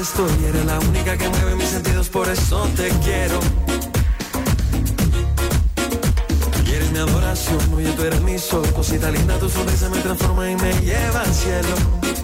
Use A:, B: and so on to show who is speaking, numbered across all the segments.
A: Estoy. Eres la única que mueve mis sentidos, por eso te quiero. Eres mi adoración, oye tú eres mi sol. Cosita linda, tu sonrisa me transforma y me lleva al cielo.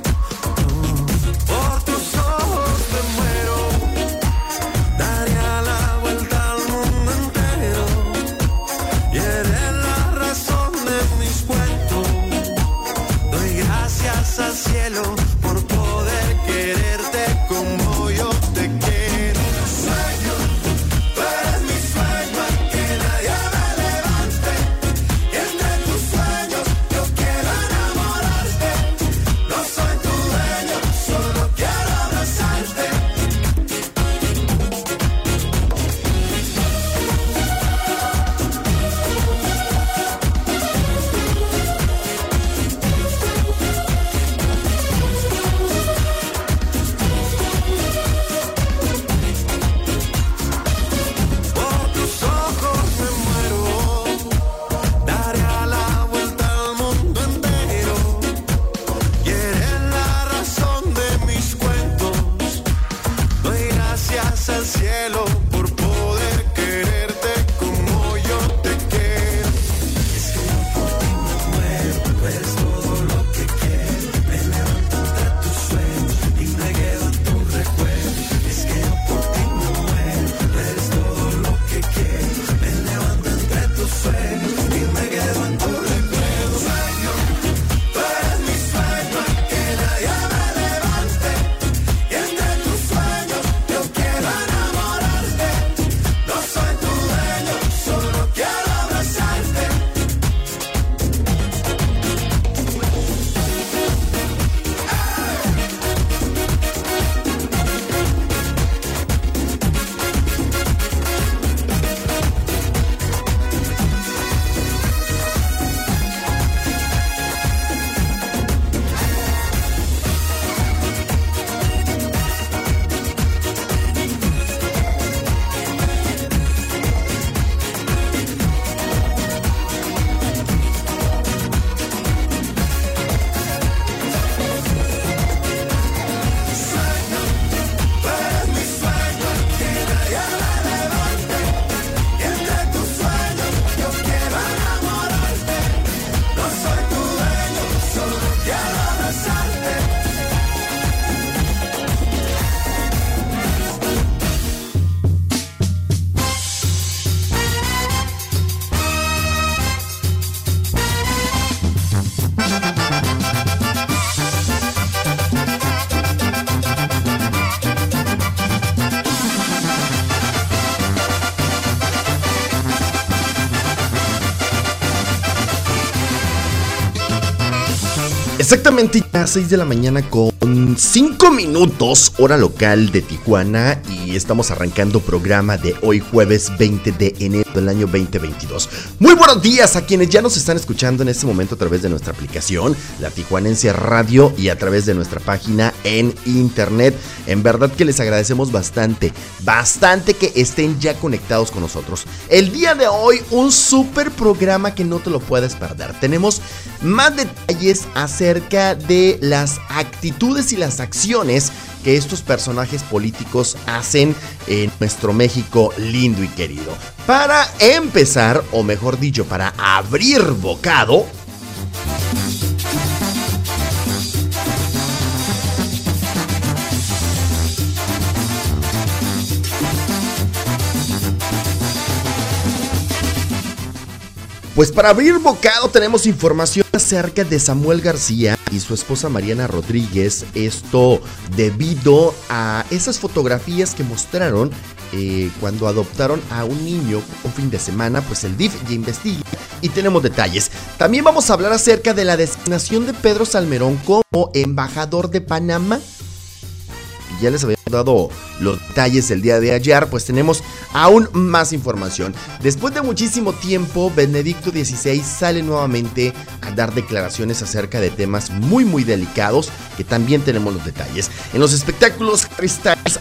B: Exactamente a 6 de la mañana con 5 minutos, hora local de Tijuana, y estamos arrancando programa de hoy jueves 20 de enero del año 2022. Muy buenos días a quienes ya nos están escuchando en este momento a través de nuestra aplicación, la Tijuanense Radio, y a través de nuestra página en internet. En verdad que les agradecemos bastante, bastante que estén ya conectados con nosotros. El día de hoy, un super programa que no te lo puedes perder. Tenemos más detalles acerca de las actitudes y las acciones que estos personajes políticos hacen en nuestro México lindo y querido. Para empezar, o mejor dicho, para abrir bocado, Pues para abrir bocado tenemos información acerca de Samuel García y su esposa Mariana Rodríguez. Esto debido a esas fotografías que mostraron eh, cuando adoptaron a un niño un fin de semana. Pues el DIF ya investiga y tenemos detalles. También vamos a hablar acerca de la designación de Pedro Salmerón como embajador de Panamá ya les había dado los detalles el día de ayer, pues tenemos aún más información. Después de muchísimo tiempo, Benedicto XVI sale nuevamente a dar declaraciones acerca de temas muy muy delicados que también tenemos los detalles. En los espectáculos, Harry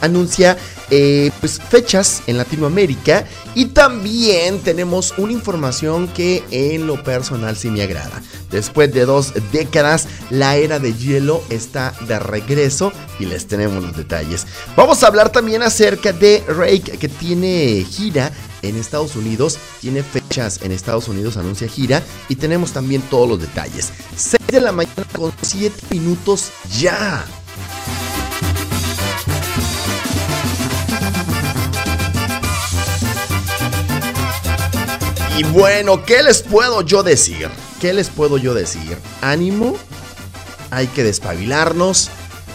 B: anuncia eh, pues, fechas en Latinoamérica y también tenemos una información que en lo personal sí me agrada. Después de dos décadas, la era de hielo está de regreso y les tenemos los detalles. Vamos a hablar también acerca de Rake que tiene gira en Estados Unidos, tiene fechas en Estados Unidos, anuncia gira y tenemos también todos los detalles. 6 de la mañana con 7 minutos ya. Y bueno, ¿qué les puedo yo decir? ¿Qué les puedo yo decir? Ánimo, hay que despabilarnos.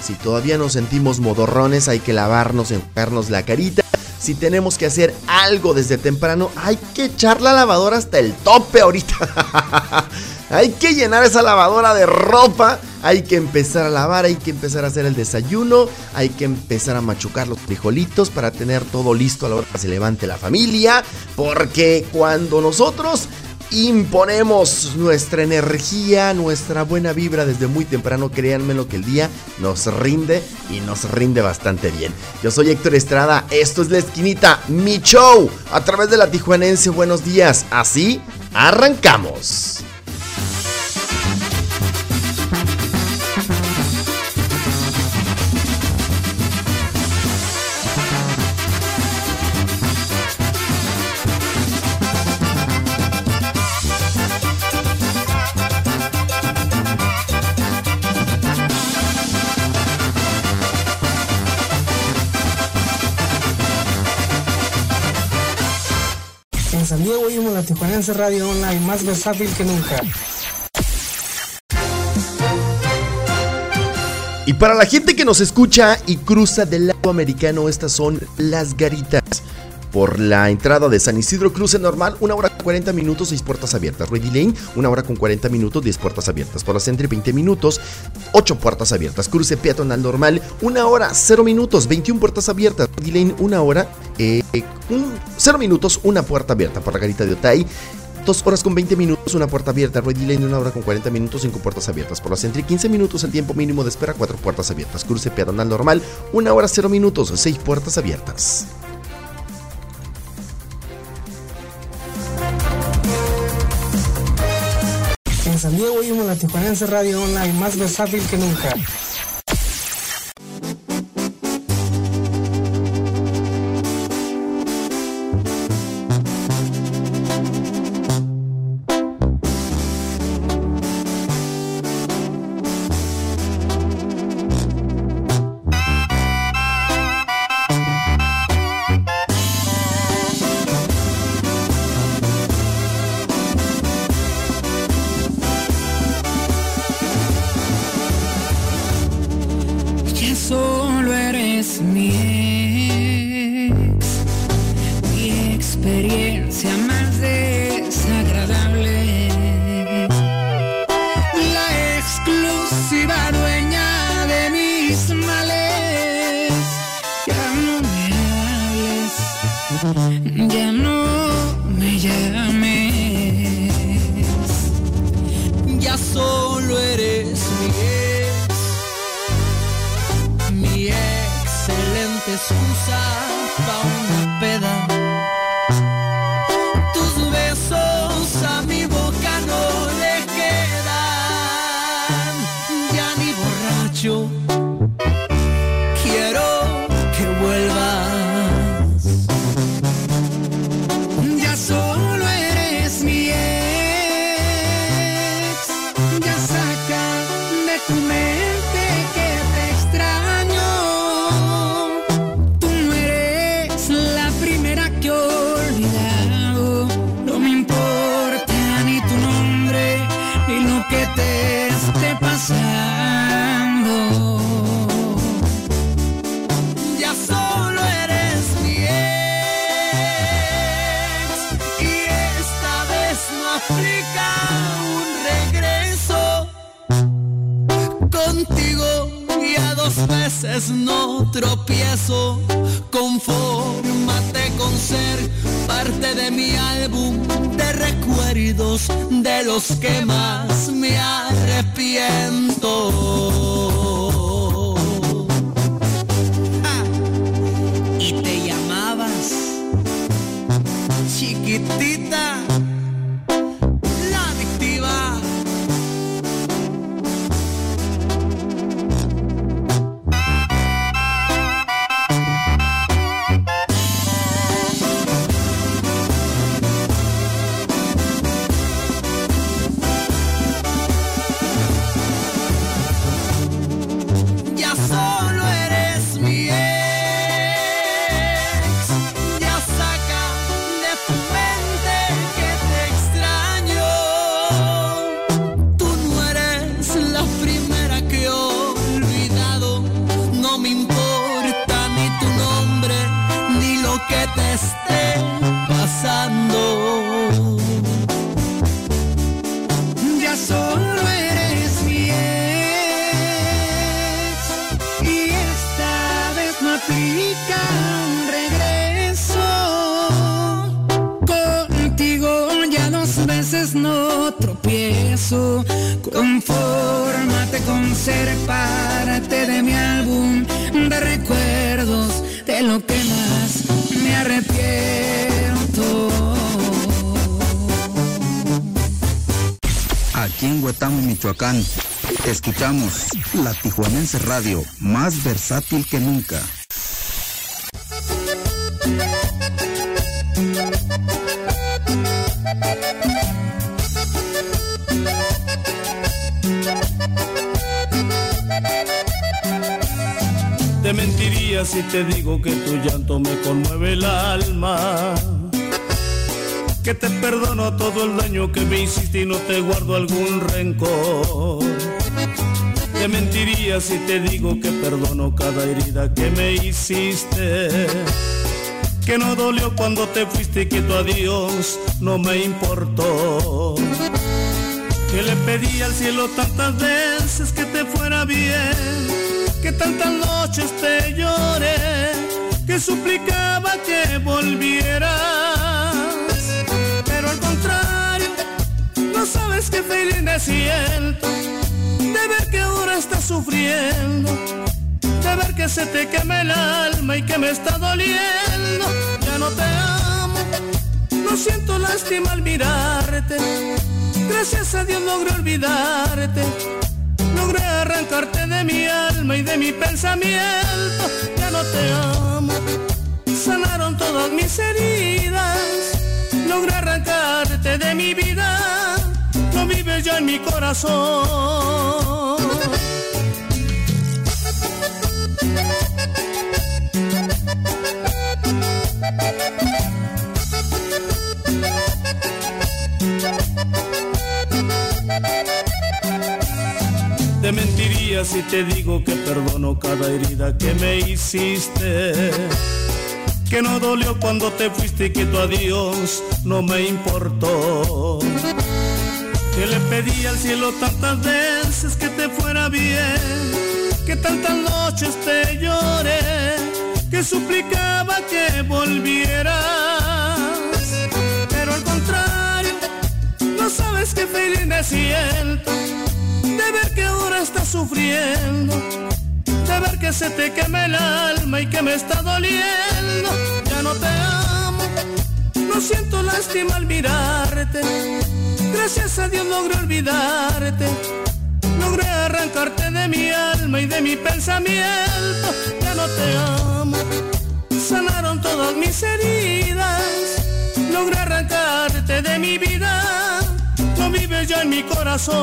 B: Si todavía nos sentimos modorrones, hay que lavarnos, enjuagarnos la carita. Si tenemos que hacer algo desde temprano, hay que echar la lavadora hasta el tope ahorita. hay que llenar esa lavadora de ropa. Hay que empezar a lavar, hay que empezar a hacer el desayuno, hay que empezar a machucar los frijolitos para tener todo listo a la hora que se levante la familia. Porque cuando nosotros imponemos nuestra energía, nuestra buena vibra desde muy temprano, créanme lo que el día nos rinde y nos rinde bastante bien. Yo soy Héctor Estrada, esto es La Esquinita, mi show, a través de la Tijuanense, buenos días, así arrancamos.
C: Tijuanense Radio Online, más versátil que nunca.
B: Y para la gente que nos escucha y cruza del lago americano, estas son las garitas. Por la entrada de San Isidro Cruce normal, una hora con 40 minutos, 6 puertas abiertas. Ready Lane, una hora con 40 minutos, 10 puertas abiertas. Por la Centro, 20 minutos, 8 puertas abiertas. Cruce peatonal normal, una hora, 0 minutos, 21 puertas abiertas. Ready Lane, una hora, eh, 0 minutos, una puerta abierta. Por la garita de Otay, 2 horas con 20 minutos, una puerta abierta. Ready Lane, una hora con 40 minutos, 5 puertas abiertas. Por la Centro, 15 minutos, el tiempo mínimo de espera, 4 puertas abiertas. Cruce peatonal normal, una hora, 0 minutos, 6 puertas abiertas.
C: En San Diego oímos la Tijuanense Radio Online, más versátil que nunca.
D: La
E: Tijuanense Radio, más versátil que nunca.
F: Te mentiría si te digo que tu llanto me conmueve el alma. Que te perdono todo el daño que me hiciste y no te guardo algún rencor. Te mentiría si te digo que perdono cada herida que me hiciste. Que no dolió cuando te fuiste y que tu adiós no me importó. Que le pedí al cielo tantas veces que te fuera bien que tantas noches te lloré, que suplicaba que volvieras. Pero al contrario, no sabes qué feliz me siento de ver que ahora estás sufriendo, de ver que se te quema el alma y que me está doliendo. Ya no te amo, no siento lástima al mirarte. Gracias a Dios logré olvidarte logré arrancarte de mi alma y de mi pensamiento. Ya no te amo, sanaron todas mis heridas. Logré arrancarte de mi vida, no vives ya en mi corazón. Mentiría si te digo que perdono cada herida que me hiciste. Que no dolió cuando te fuiste y que tu adiós no me importó. Que le pedí al cielo tantas veces que te fuera bien. Que tantas noches te lloré. Que suplicaba que volvieras. Pero al contrario, no sabes qué feliz me siento que ahora estás sufriendo, de ver que se te quema el alma y que me está doliendo. Ya no te amo, no siento lástima al mirarte. Gracias a Dios logré olvidarte, logré arrancarte de mi alma y de mi pensamiento. Ya no te amo. Sanaron todas mis heridas. En mi corazón.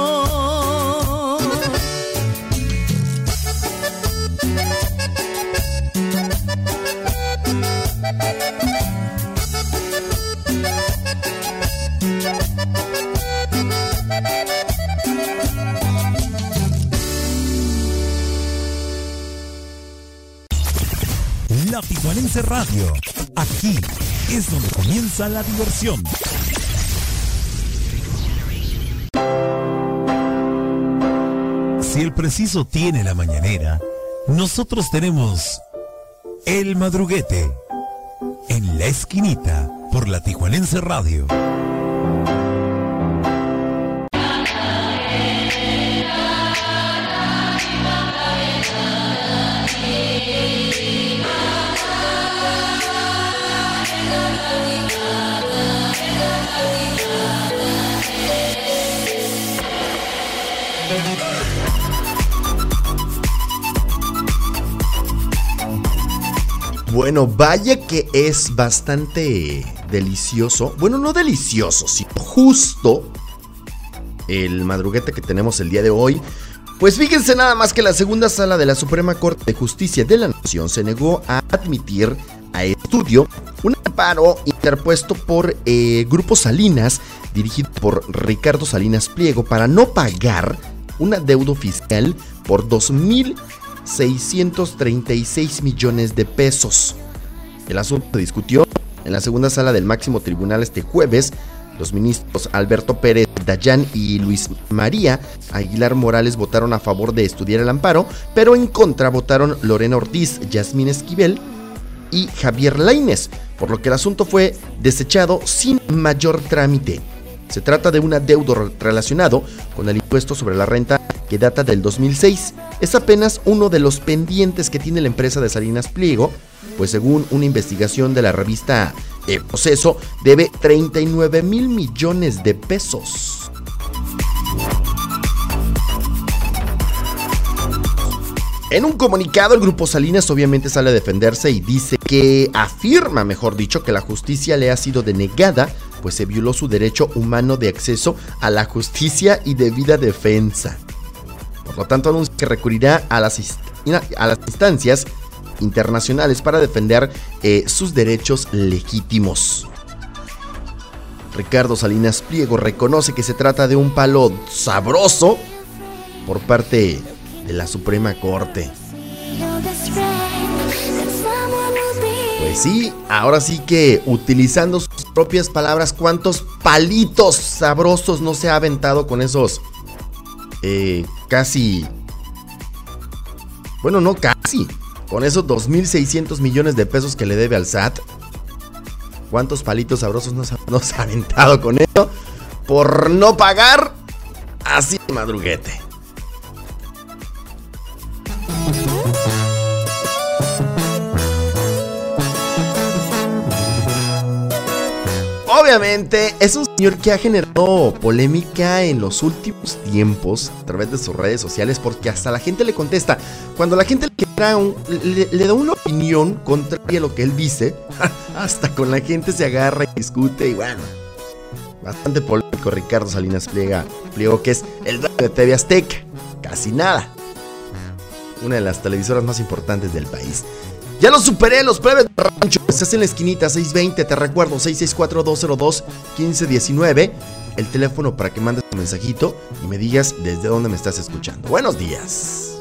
G: La Tijuanense Radio. Aquí es donde comienza la diversión. Si el preciso tiene la mañanera, nosotros tenemos el madruguete en la esquinita por la Tijuanense Radio.
B: Bueno, vaya que es bastante delicioso. Bueno, no delicioso, sino justo el madruguete que tenemos el día de hoy. Pues fíjense nada más que la segunda sala de la Suprema Corte de Justicia de la Nación se negó a admitir a estudio un amparo interpuesto por eh, Grupo Salinas, dirigido por Ricardo Salinas Pliego, para no pagar una deuda fiscal por 2.636 millones de pesos. El asunto se discutió en la segunda sala del máximo tribunal este jueves. Los ministros Alberto Pérez Dayán y Luis María Aguilar Morales votaron a favor de estudiar el amparo, pero en contra votaron Lorena Ortiz, Yasmín Esquivel y Javier Laines, por lo que el asunto fue desechado sin mayor trámite. Se trata de un adeudo relacionado con el impuesto sobre la renta que data del 2006. Es apenas uno de los pendientes que tiene la empresa de Salinas Pliego, pues según una investigación de la revista El Proceso, debe 39 mil millones de pesos. En un comunicado, el grupo Salinas obviamente sale a defenderse y dice que afirma, mejor dicho, que la justicia le ha sido denegada, pues se violó su derecho humano de acceso a la justicia y debida defensa. Por lo tanto, anuncia que recurrirá a las, a las instancias internacionales para defender eh, sus derechos legítimos. Ricardo Salinas Pliego reconoce que se trata de un palo sabroso por parte de la Suprema Corte. Pues sí, ahora sí que utilizando sus propias palabras, cuántos palitos sabrosos no se ha aventado con esos eh, casi... Bueno, no casi. Con esos 2.600 millones de pesos que le debe al SAT. ¿Cuántos palitos sabrosos nos nos ha aventado con eso? Por no pagar así de madruguete. Obviamente es un señor que ha generado polémica en los últimos tiempos a través de sus redes sociales porque hasta la gente le contesta. Cuando la gente le, da, una opinión contraria a lo que él dice, hasta con la gente se agarra y discute y bueno. Bastante polémico Ricardo Salinas Pliega, Pliego que es el dueño de TV Azteca. Casi nada. Una de las televisoras más importantes del país. Ya lo superé, los plebes de rancho. Estás en la esquinita 620, te recuerdo, 664-202-1519. El teléfono para que mandes tu mensajito y me digas desde dónde me estás escuchando. Buenos días.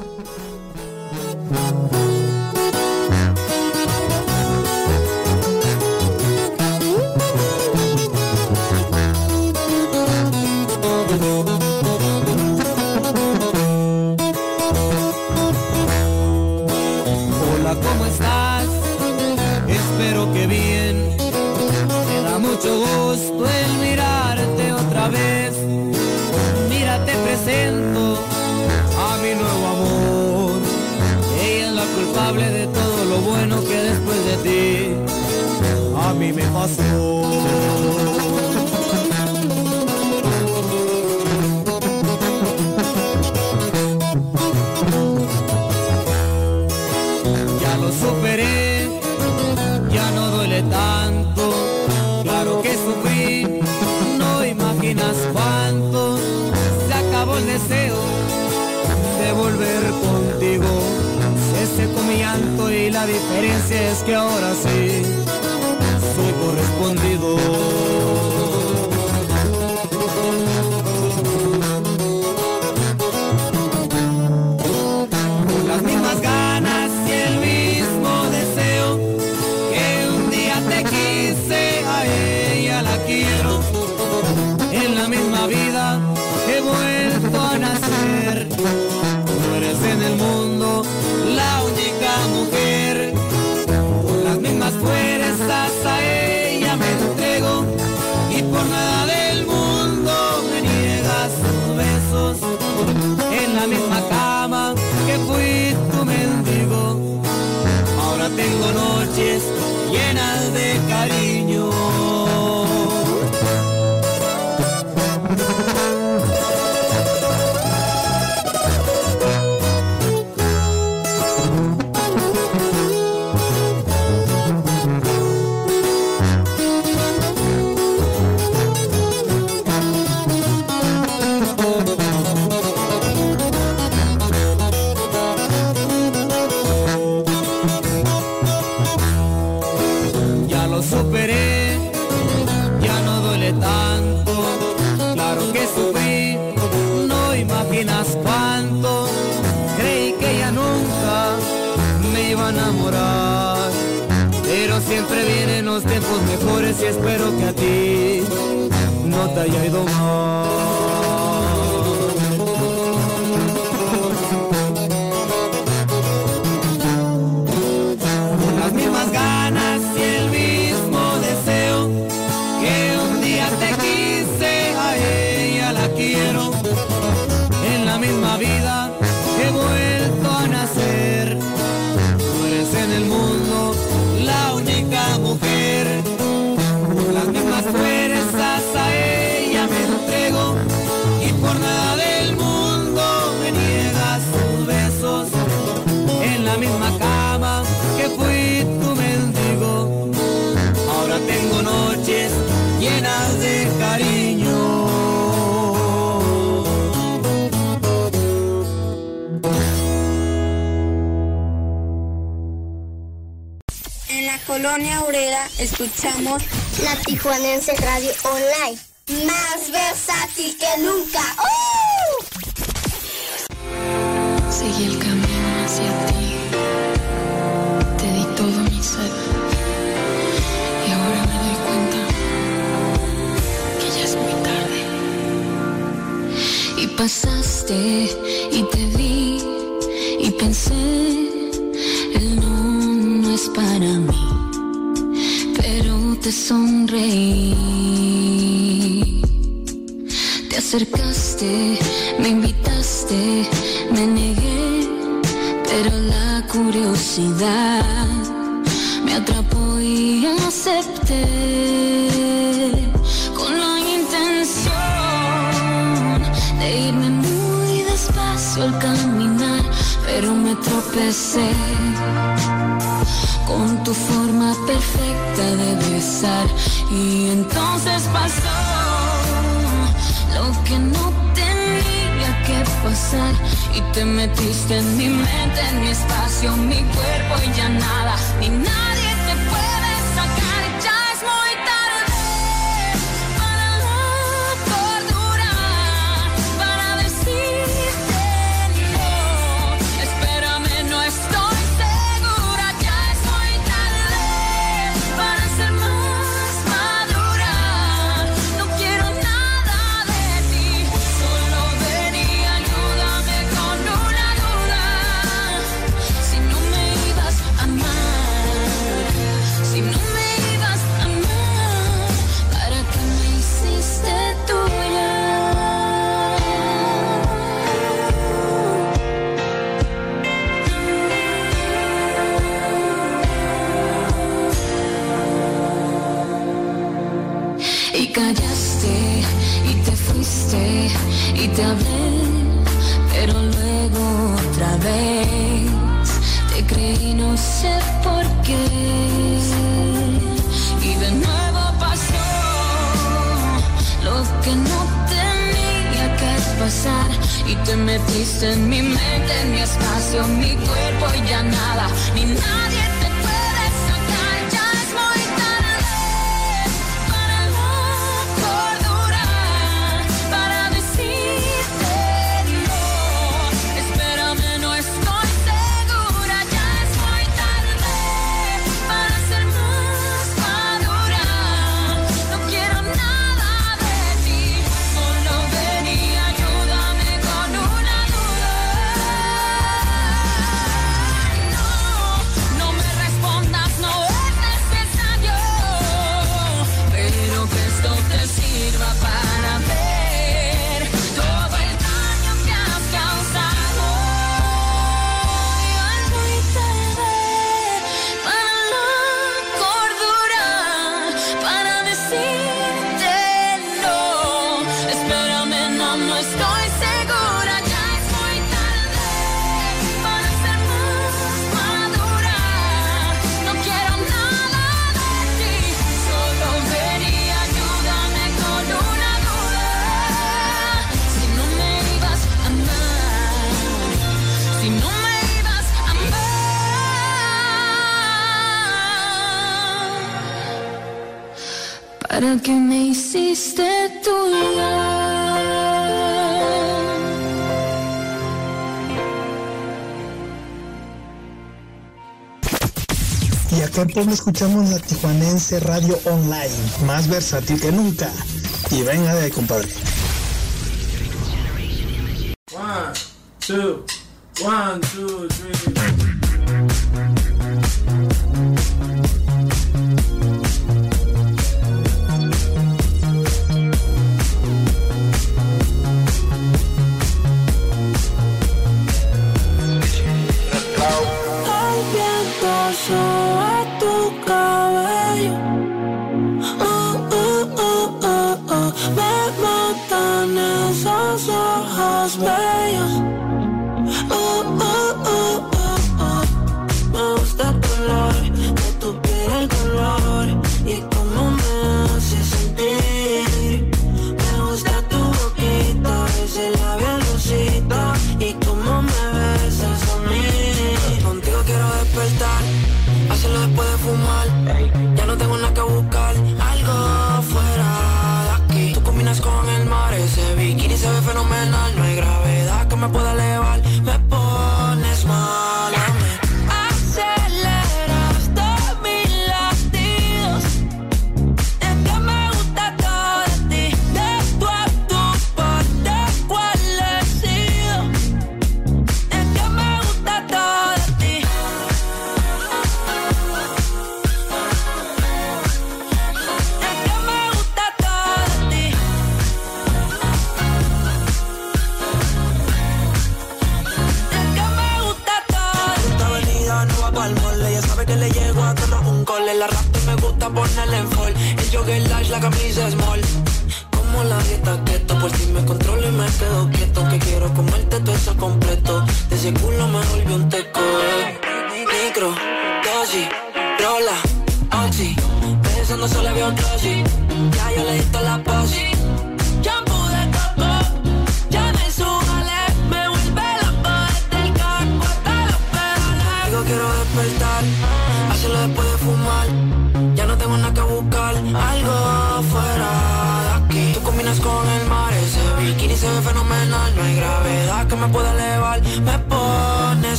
H: Colonia Obrera escuchamos la Tijuanense Radio Online. Más versátil que nunca. ¡Uh!
I: Seguí el camino hacia ti. Te di todo mi ser. Y ahora me doy cuenta que ya es muy tarde. Y pasaste y te vi y pensé, el no, no es para mí te sonreí. Te acercaste, me invitaste, me negué, pero la curiosidad me atrapó y acepté con la intención de irme muy despacio al caminar, pero me tropecé con tu forma perfecta de besar. Y entonces pasó lo que no tenía que pasar. Y te metiste en mi mente, en mi espacio, mi cuerpo y ya nada, ni nada. para que me hiciste tuya.
C: Y acá en Puebla escuchamos la Tijuanense Radio Online, más versátil que nunca. Y venga de ahí, compadre.
J: One, two, one, two, three.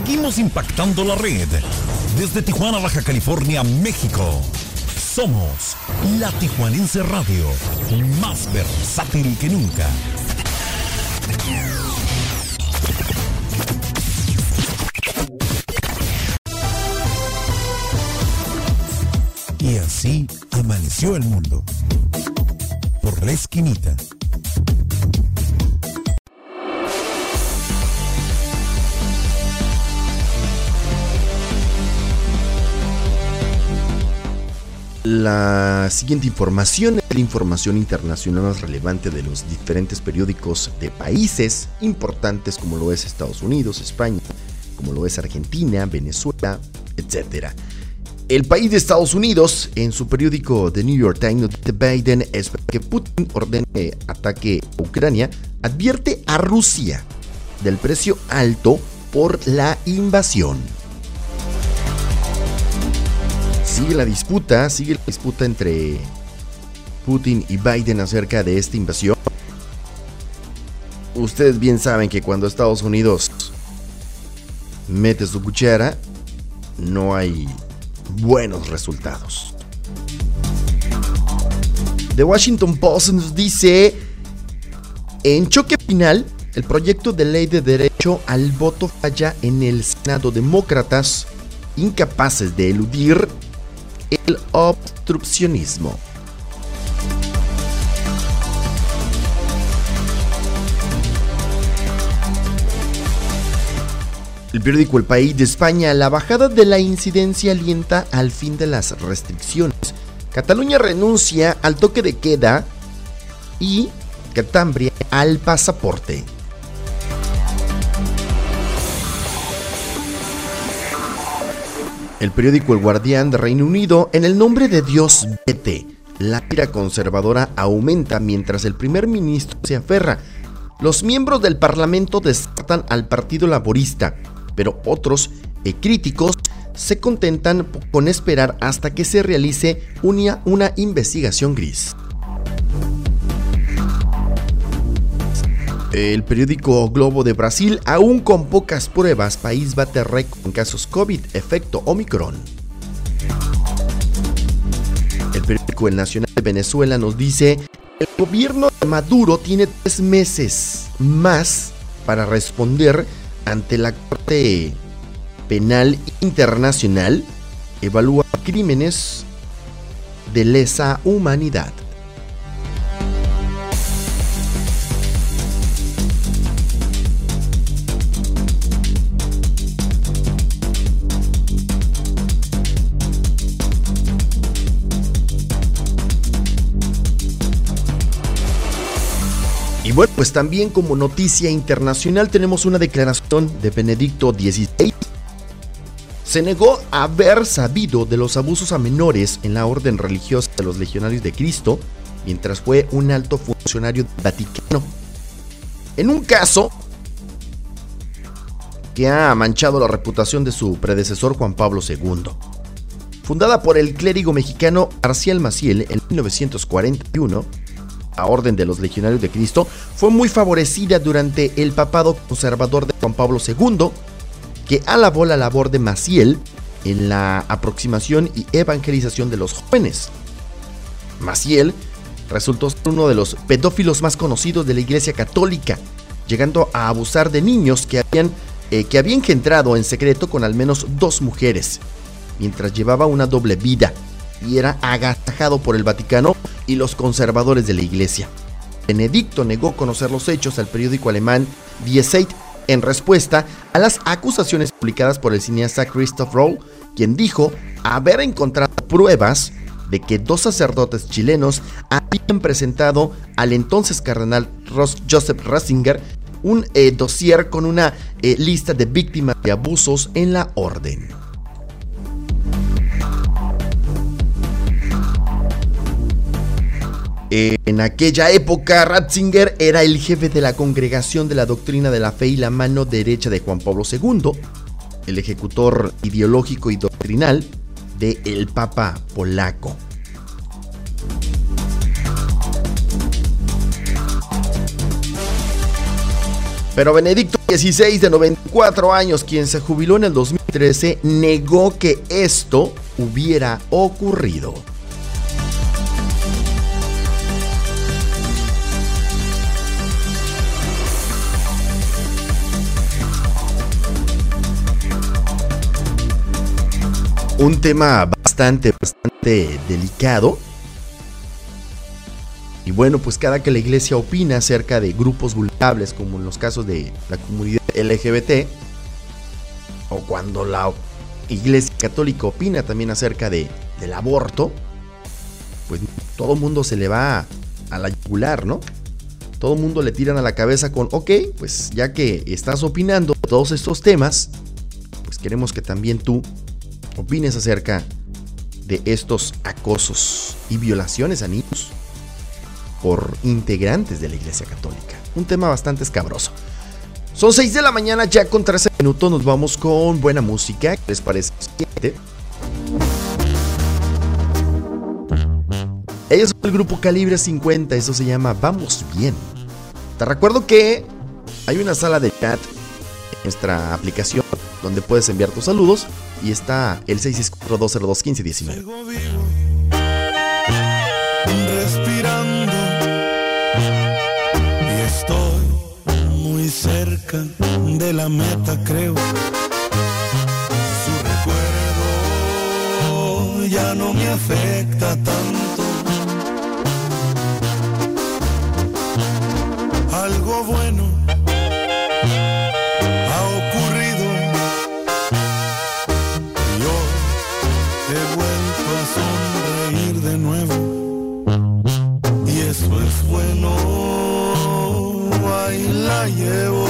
G: Seguimos impactando la red. Desde Tijuana, Baja California, México. Somos la Tijuanense Radio, más versátil que nunca. Y así amaneció el mundo. Por la esquinita.
B: La siguiente información es la información internacional más relevante de los diferentes periódicos de países importantes como lo es Estados Unidos, España, como lo es Argentina, Venezuela, etc. El país de Estados Unidos, en su periódico The New York Times, de Biden espera que Putin ordene ataque a Ucrania, advierte a Rusia del precio alto por la invasión. Sigue la disputa, sigue la disputa entre Putin y Biden acerca de esta invasión. Ustedes bien saben que cuando Estados Unidos mete su cuchara, no hay buenos resultados. The Washington Post nos dice, en choque final, el proyecto de ley de derecho al voto falla en el Senado. Demócratas incapaces de eludir el obstruccionismo. El periódico El País de España, la bajada de la incidencia alienta al fin de las restricciones. Cataluña renuncia al toque de queda y Catambria al pasaporte. El periódico El Guardián de Reino Unido, en el nombre de Dios vete. La ira conservadora aumenta mientras el primer ministro se aferra. Los miembros del Parlamento descartan al Partido Laborista, pero otros eh, críticos se contentan con esperar hasta que se realice una investigación gris. El periódico Globo de Brasil, aún con pocas pruebas, país bate récord en casos COVID, efecto Omicron. El periódico El Nacional de Venezuela nos dice, el gobierno de Maduro tiene tres meses más para responder ante la Corte Penal Internacional, evalúa crímenes de lesa humanidad. Y bueno, pues también como noticia internacional tenemos una declaración de Benedicto XVI. Se negó a haber sabido de los abusos a menores en la orden religiosa de los legionarios de Cristo mientras fue un alto funcionario del Vaticano. En un caso que ha manchado la reputación de su predecesor Juan Pablo II. Fundada por el clérigo mexicano Arciel Maciel en 1941, la Orden de los Legionarios de Cristo fue muy favorecida durante el papado conservador de Juan Pablo II, que alabó la labor de Maciel en la aproximación y evangelización de los jóvenes. Maciel resultó ser uno de los pedófilos más conocidos de la Iglesia Católica, llegando a abusar de niños que habían, eh, que había engendrado en secreto con al menos dos mujeres, mientras llevaba una doble vida y era agasajado por el Vaticano y los conservadores de la Iglesia. Benedicto negó conocer los hechos al periódico alemán Die Zeit en respuesta a las acusaciones publicadas por el cineasta Christoph Roll, quien dijo haber encontrado pruebas de que dos sacerdotes chilenos habían presentado al entonces cardenal Joseph Ratzinger un eh, dossier con una eh, lista de víctimas de abusos en la orden. En aquella época, Ratzinger era el jefe de la Congregación de la Doctrina de la Fe y la mano derecha de Juan Pablo II, el ejecutor ideológico y doctrinal de el Papa polaco. Pero Benedicto XVI, de 94 años, quien se jubiló en el 2013, negó que esto hubiera ocurrido. Un tema bastante, bastante delicado. Y bueno, pues cada que la iglesia opina acerca de grupos vulnerables, como en los casos de la comunidad LGBT, o cuando la iglesia católica opina también acerca de, del aborto, pues todo el mundo se le va a la yugular, ¿no? Todo el mundo le tiran a la cabeza con, ok, pues ya que estás opinando todos estos temas, pues queremos que también tú opines acerca de estos acosos y violaciones a niños por integrantes de la Iglesia Católica. Un tema bastante escabroso. Son 6 de la mañana, ya con 13 minutos nos vamos con buena música. ¿Qué les parece? Ellos son el grupo Calibre 50, eso se llama Vamos Bien. Te recuerdo que hay una sala de chat en nuestra aplicación donde puedes enviar tus saludos y está el 664-202-1519.
K: Respirando y estoy muy cerca de la meta, creo. Su recuerdo ya no me afecta tanto. Algo bueno llevo.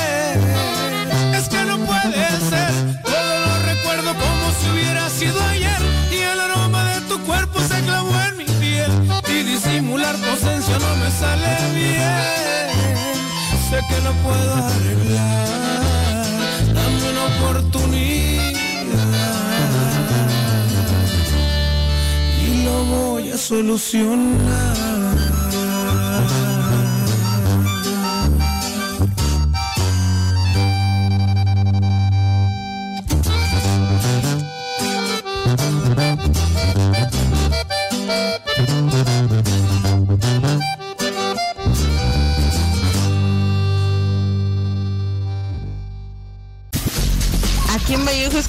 K: no Todo lo recuerdo como si hubiera sido ayer Y el aroma de tu cuerpo se clavó en mi piel Y disimular tu ausencia no me sale bien. Sé que lo puedo arreglar Dame una oportunidad Y lo voy a solucionar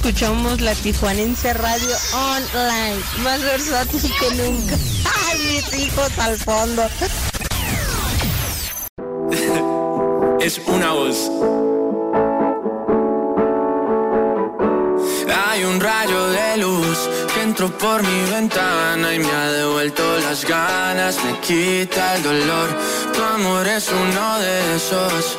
L: escuchamos la Tijuanense Radio Online, más versátil que nunca. ¡Ay, mis hijos al fondo!
M: es una voz. Hay un rayo de luz que entró por mi ventana y me ha devuelto las ganas, me quita el dolor. Tu amor es uno de esos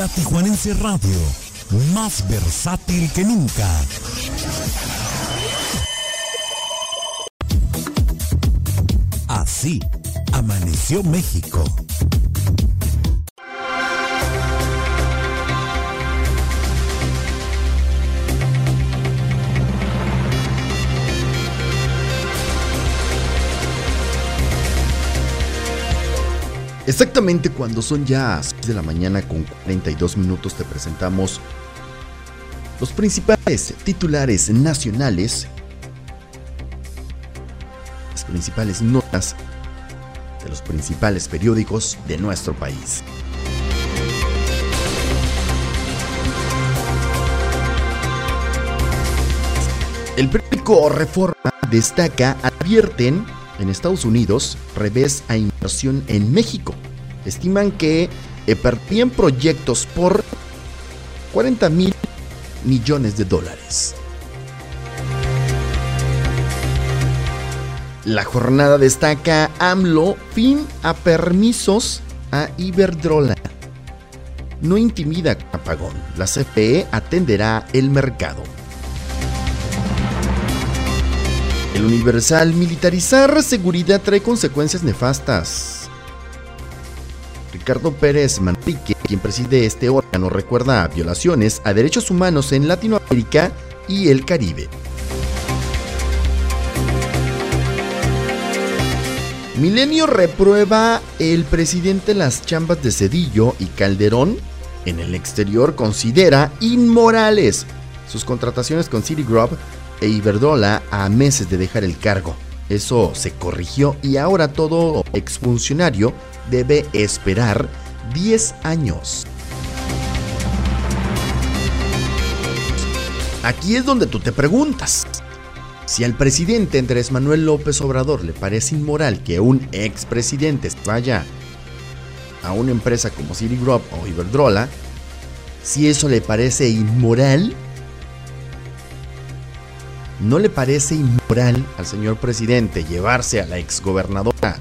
M: La
G: Tijuanense Radio, más versátil que nunca. Así amaneció México.
B: Exactamente cuando son ya 6 de la mañana con 42 minutos te presentamos los principales titulares nacionales, las principales notas de los principales periódicos de nuestro país. El periódico Reforma destaca, advierten en Estados Unidos, revés a inversión en México. Estiman que eh, perdían proyectos por 40 mil millones de dólares. La jornada destaca AMLO fin a permisos a Iberdrola. No intimida apagón. La CFE atenderá el mercado. El Universal militarizar seguridad trae consecuencias nefastas. Ricardo Pérez Manrique, quien preside este órgano, recuerda violaciones a derechos humanos en Latinoamérica y el Caribe. Milenio reprueba el presidente las chambas de Cedillo y Calderón en el exterior considera inmorales sus contrataciones con Citigroup e Iberdrola a meses de dejar el cargo. Eso se corrigió y ahora todo exfuncionario debe esperar 10 años. Aquí es donde tú te preguntas. Si al presidente Andrés Manuel López Obrador le parece inmoral que un expresidente vaya a una empresa como Citigroup o Iberdrola, si eso le parece inmoral, ¿no le parece inmoral al señor presidente llevarse a la exgobernadora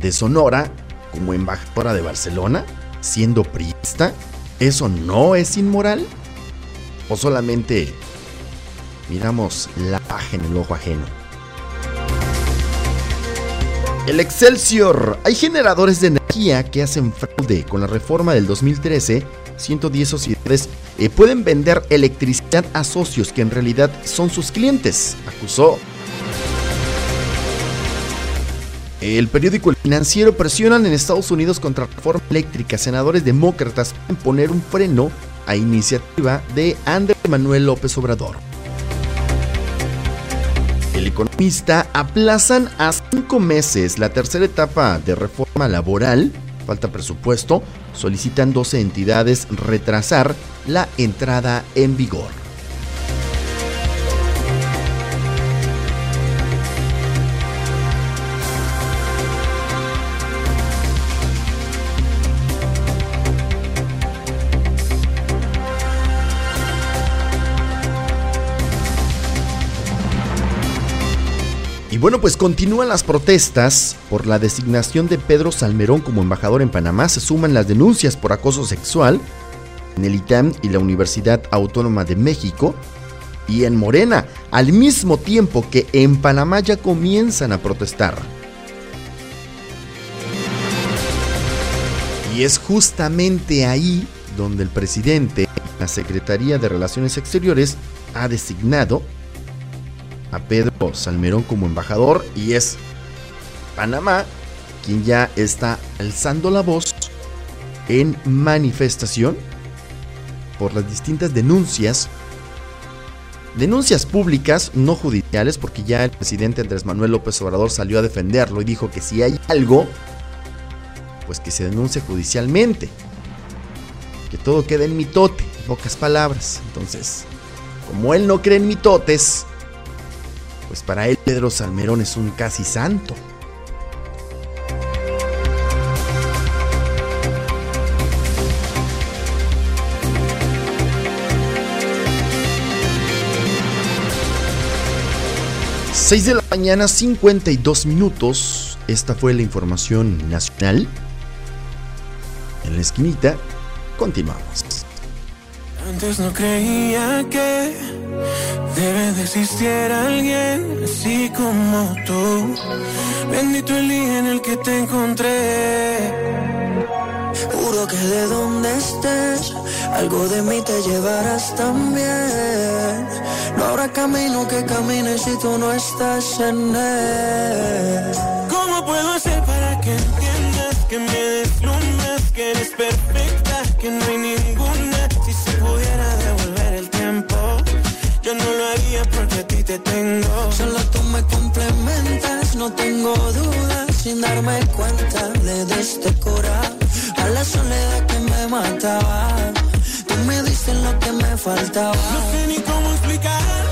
B: de Sonora como embajadora de Barcelona, siendo priista? ¿Eso no es inmoral? ¿O solamente miramos la paja en el ojo ajeno? El Excelsior. Hay generadores de energía que hacen fraude. Con la reforma del 2013, 110 sociedades eh, pueden vender electricidad a socios que en realidad son sus clientes, acusó. El periódico El Financiero presionan en Estados Unidos contra reforma eléctrica. Senadores demócratas pueden poner un freno a iniciativa de Andrés Manuel López Obrador. El economista aplazan a cinco meses la tercera etapa de reforma laboral. Falta presupuesto. Solicitan 12 entidades retrasar la entrada en vigor. Bueno, pues continúan las protestas por la designación de Pedro Salmerón como embajador en Panamá. Se suman las denuncias por acoso sexual en el ITAM y la Universidad Autónoma de México y en Morena, al mismo tiempo que en Panamá ya comienzan a protestar. Y es justamente ahí donde el presidente, la Secretaría de Relaciones Exteriores, ha designado a Pedro Salmerón como embajador y es Panamá quien ya está alzando la voz en manifestación por las distintas denuncias, denuncias públicas, no judiciales, porque ya el presidente Andrés Manuel López Obrador salió a defenderlo y dijo que si hay algo, pues que se denuncie judicialmente, que todo quede en mitote, en pocas palabras. Entonces, como él no cree en mitotes, pues para él Pedro Salmerón es un casi santo. Seis de la mañana, 52 minutos. Esta fue la información nacional. En la esquinita, continuamos.
K: Antes no creía que debe de existir alguien así como tú. Bendito el día en el que te encontré.
J: Juro que de donde estés, algo de mí te llevarás también. No habrá camino que camine si tú no estás en él.
K: ¿Cómo puedo hacer para que entiendas que me deslumbras, que eres perfecta, que no hay ninguna? Te tengo.
J: Solo tú me complementas, no tengo dudas. Sin darme cuenta, le diste cura a la soledad que me mataba. Tú me diste lo que me faltaba.
K: No sé ni cómo explicar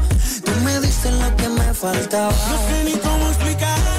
J: Diste lo que me faltaba.
K: No sé ni cómo explicar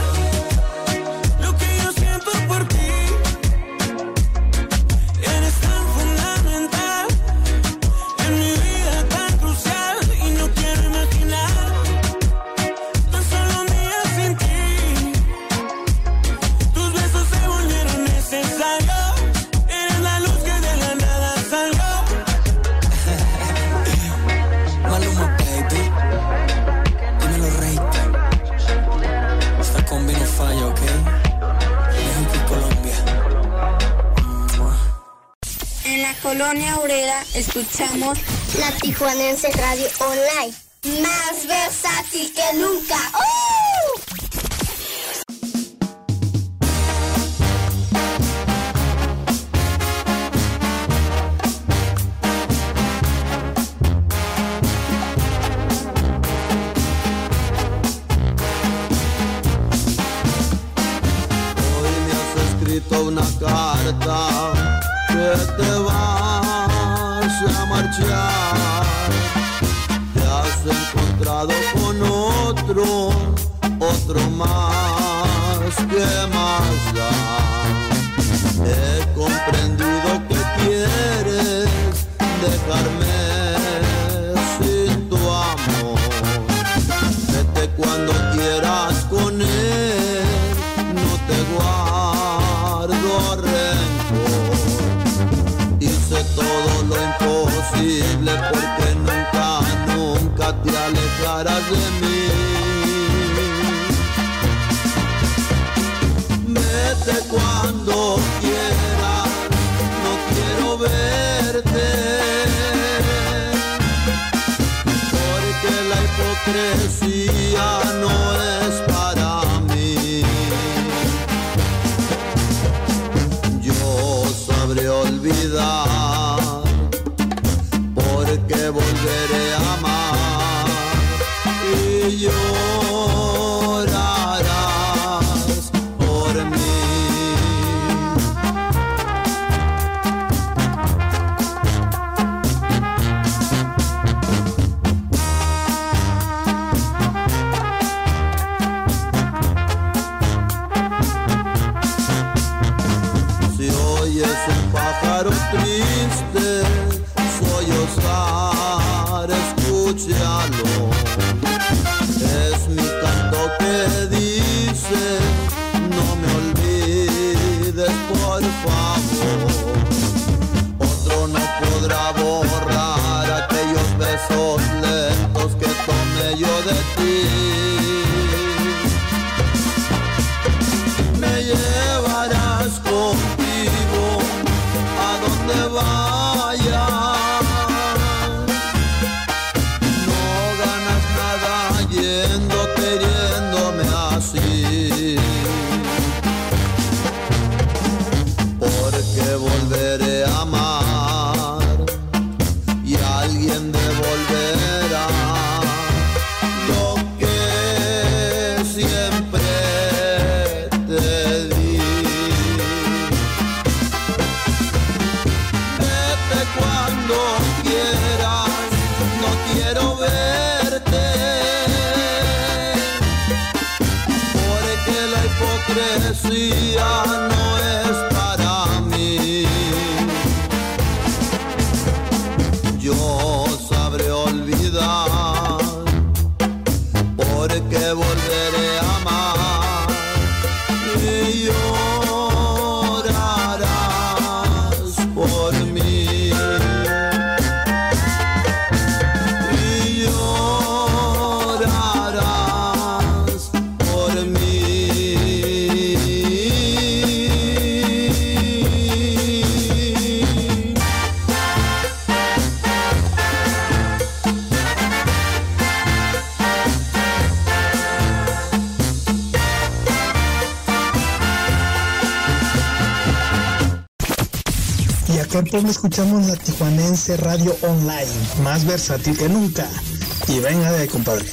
N: colonia obrera escuchamos la Tijuanense Radio Online. Más versátil que nunca. ¡Uh!
K: pues escuchamos la Tijuanense Radio Online, más versátil que nunca. Y venga de ahí, compadre.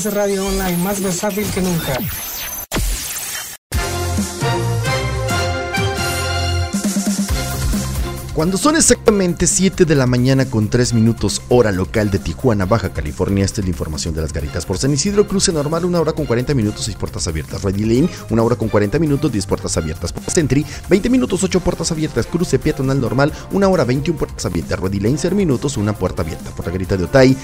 C: Tijuanense Radio Online, más versátil que nunca.
B: Cuando son exactamente 7 de la mañana con 3 minutos hora local de Tijuana, Baja California, esta es la información de las garitas. Por San Isidro, cruce normal, una hora con 40 minutos, 6 puertas abiertas. Ready Lane, una hora con 40 minutos, 10 puertas abiertas. Por Sentry, 20 minutos, 8 puertas abiertas. Cruce peatonal normal, una hora 21 puertas abiertas. Ready Lane, 0 minutos, una puerta abierta. Por la garita de Otay,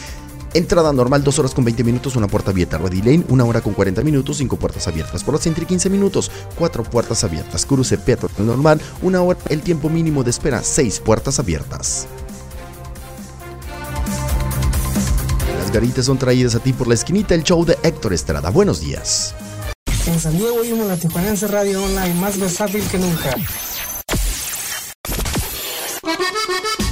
B: Entrada normal 2 horas con 20 minutos, una puerta abierta. Ready Lane, 1 hora con 40 minutos, 5 puertas abiertas. Por la Sentry 15 minutos, 4 puertas abiertas. Cruce peatonal normal, 1 hora, el tiempo mínimo de espera, 6 puertas abiertas. Las garitas son traídas a ti por la esquinita, el show de Héctor Estrada. Buenos días.
C: En San Diego oímos la Tijuanense Radio Online, más versátil que nunca.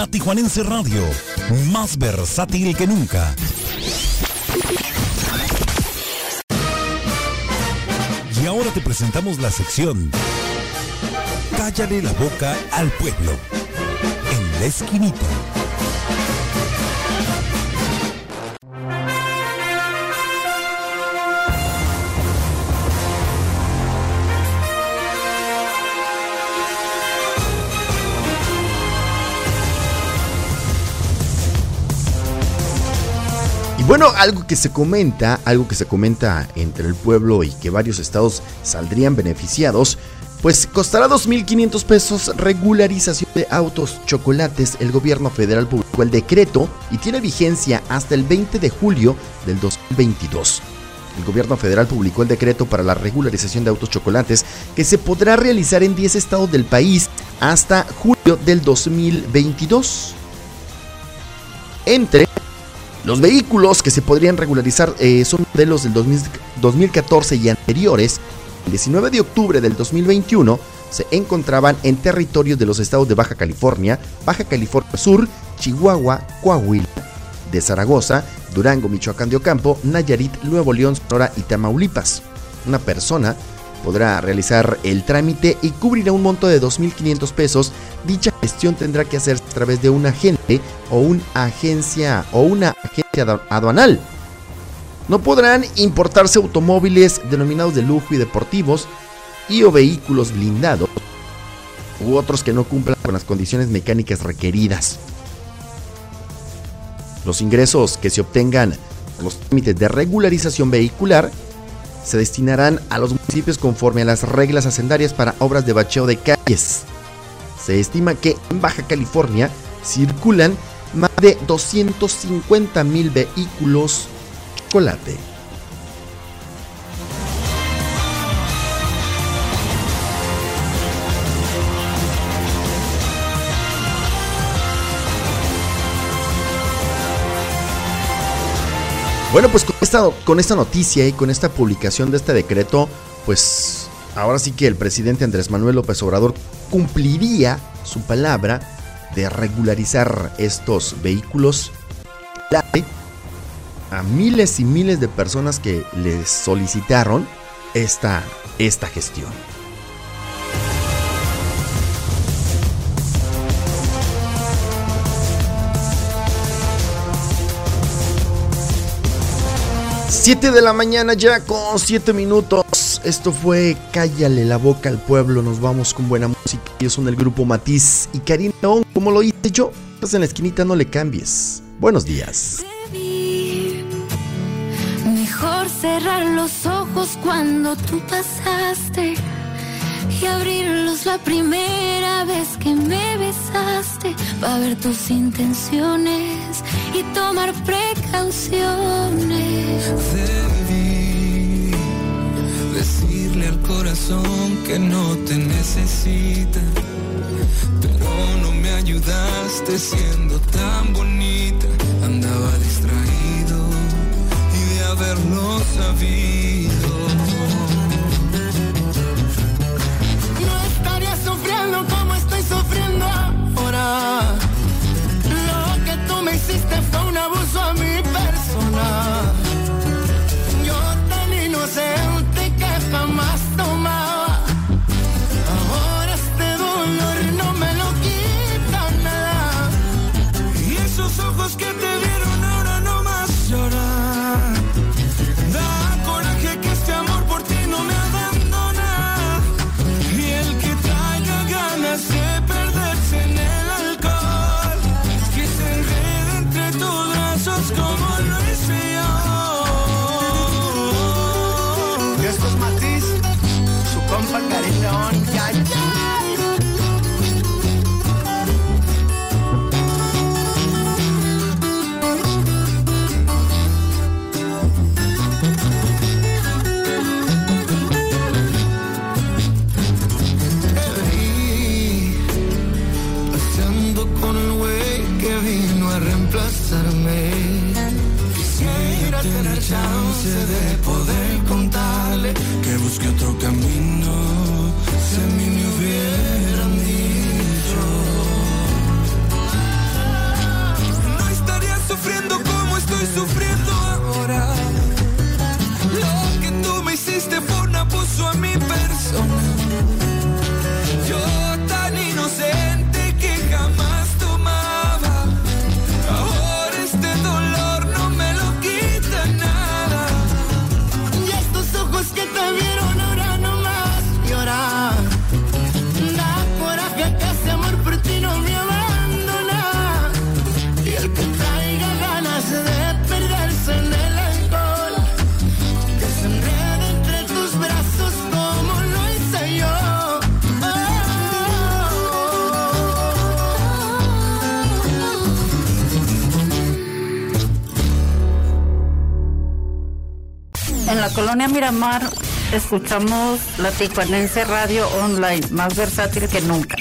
G: La Tijuanense Radio, más versátil que nunca. Y ahora te presentamos la sección Cállale la boca al pueblo. En la esquinita.
B: Bueno, algo que se comenta, algo que se comenta entre el pueblo y que varios estados saldrían beneficiados, pues costará 2.500 pesos regularización de autos chocolates. El gobierno federal publicó el decreto y tiene vigencia hasta el 20 de julio del 2022. El gobierno federal publicó el decreto para la regularización de autos chocolates que se podrá realizar en 10 estados del país hasta julio del 2022. Entre los vehículos que se podrían regularizar eh, son modelos del 2000 2014 y anteriores. El 19 de octubre del 2021 se encontraban en territorios de los estados de Baja California, Baja California Sur, Chihuahua, Coahuila, de Zaragoza, Durango, Michoacán de Ocampo, Nayarit, Nuevo León, Sonora y Tamaulipas. Una persona podrá realizar el trámite y cubrirá un monto de 2.500 pesos. Dicha gestión tendrá que hacerse a través de un agente o una agencia o una agencia adu- aduanal. No podrán importarse automóviles denominados de lujo y deportivos y o vehículos blindados u otros que no cumplan con las condiciones mecánicas requeridas. Los ingresos que se obtengan por los trámites de regularización vehicular se destinarán a los municipios conforme a las reglas hacendarias para obras de bacheo de calles. Se estima que en Baja California circulan más de 250 mil vehículos chocolate. Bueno, pues con esta, con esta noticia y con esta publicación de este decreto, pues ahora sí que el presidente Andrés Manuel López Obrador cumpliría su palabra de regularizar estos vehículos a miles y miles de personas que les solicitaron esta, esta gestión. Siete de la mañana ya con 7 minutos. Esto fue Cállale la boca al pueblo. Nos vamos con buena música. Ellos son el grupo Matiz y Karina León. Como lo hice yo, pues en la esquinita no le cambies. Buenos días.
I: Mejor cerrar los ojos cuando tú pasaste y abrirlos la primera vez que me besaste para ver tus intenciones y tomar precauciones.
O: Debí decirle al corazón que no te necesita, pero no me ayudaste siendo tan bonita. Andaba distraído y de haberlo sabido.
K: Lo que tú me hiciste fue un abuso a mi persona. Yo tan inocente.
P: colonia Miramar escuchamos la Tijuanense Radio Online, más versátil que nunca.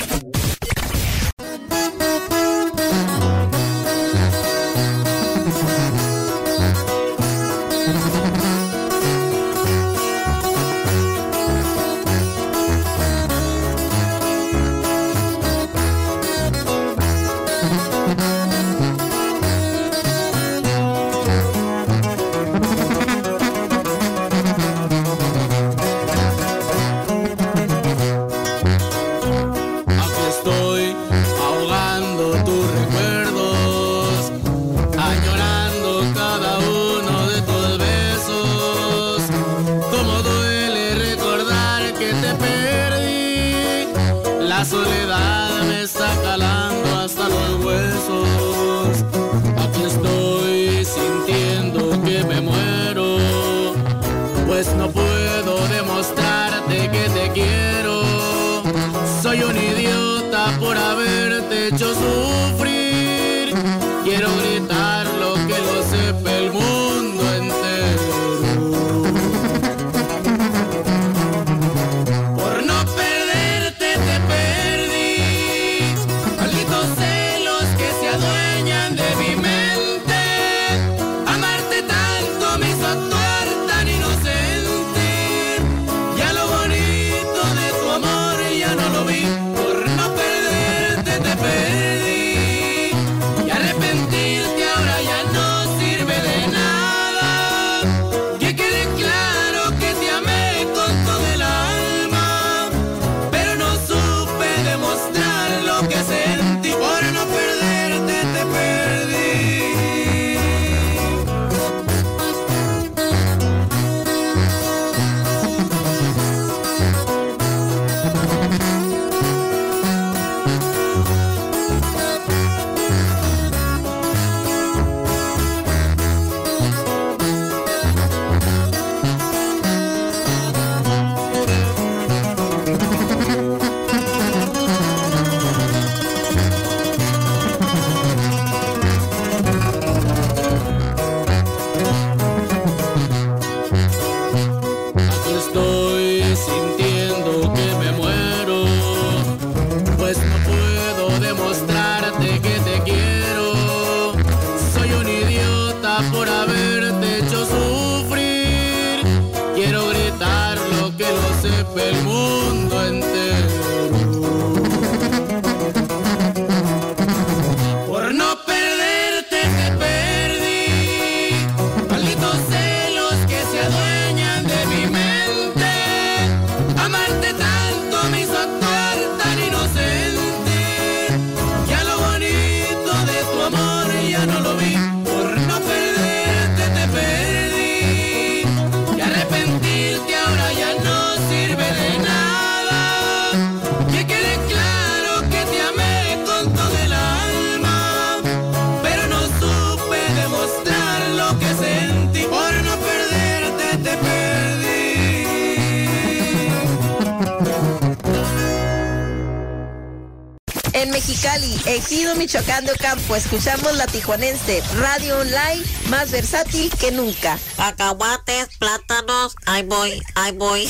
L: En Mexicali, Ejido Michoacán de Ocampo, escuchamos la tijuanense, radio online más versátil que nunca.
Q: Cacahuates, plátanos, ahí voy, ahí voy.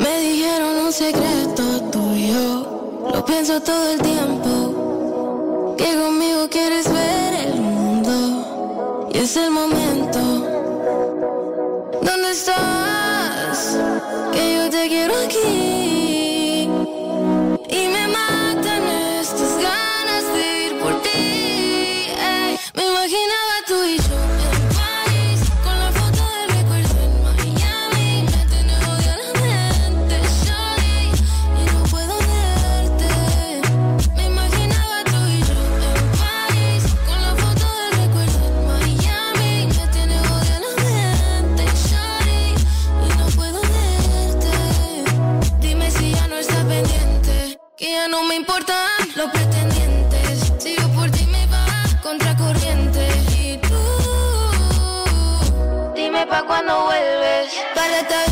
H: Me dijeron un secreto tuyo, lo pienso todo el día es el momento. Cuando vuelves.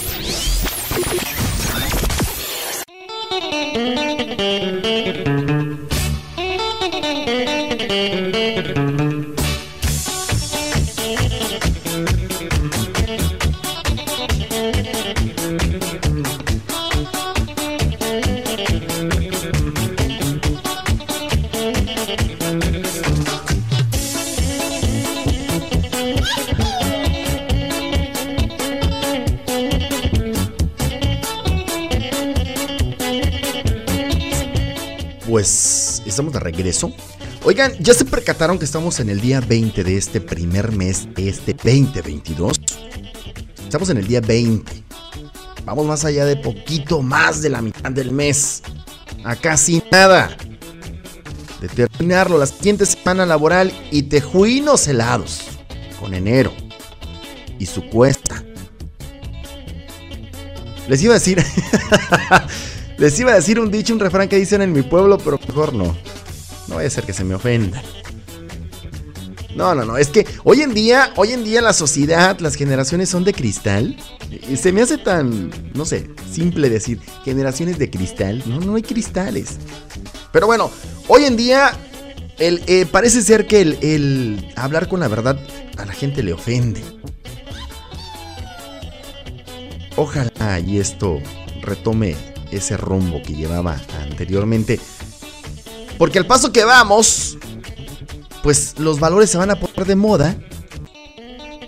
B: Thank you. Regreso. Oigan, ¿ya se percataron que estamos en el día 20 de este primer mes este 2022? Estamos en el día 20. Vamos más allá de poquito más de la mitad del mes. A casi nada. De terminarlo la siguiente semana laboral y tejuinos helados. Con enero. Y su cuesta. Les iba a decir. Les iba a decir un dicho, un refrán que dicen en mi pueblo, pero mejor no. No vaya a ser que se me ofendan. No, no, no, es que hoy en día, hoy en día la sociedad, las generaciones son de cristal. Y se me hace tan, no sé, simple decir generaciones de cristal. No, no hay cristales. Pero bueno, hoy en día el, eh, parece ser que el, el hablar con la verdad a la gente le ofende. Ojalá y esto retome ese rumbo que llevaba anteriormente. Porque al paso que vamos, pues los valores se van a poner de moda.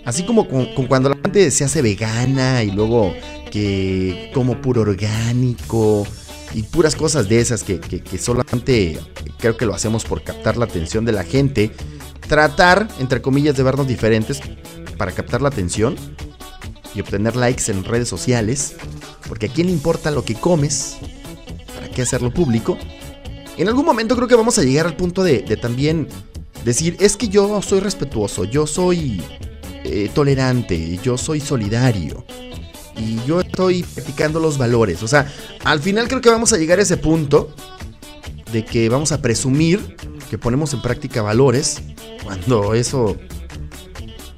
B: Así como cuando la gente se hace vegana y luego que como puro orgánico y puras cosas de esas que- que solamente creo que lo hacemos por captar la atención de la gente. Tratar, entre comillas, de vernos diferentes para captar la atención y obtener likes en redes sociales. Porque a quién le importa lo que comes, ¿para qué hacerlo público? En algún momento creo que vamos a llegar al punto de, también
R: Decir, es que yo soy respetuoso, yo soy eh, tolerante, yo soy solidario. Y yo estoy practicando los valores. O sea, al final creo que vamos a llegar a ese punto de que vamos a presumir que ponemos en práctica valores cuando eso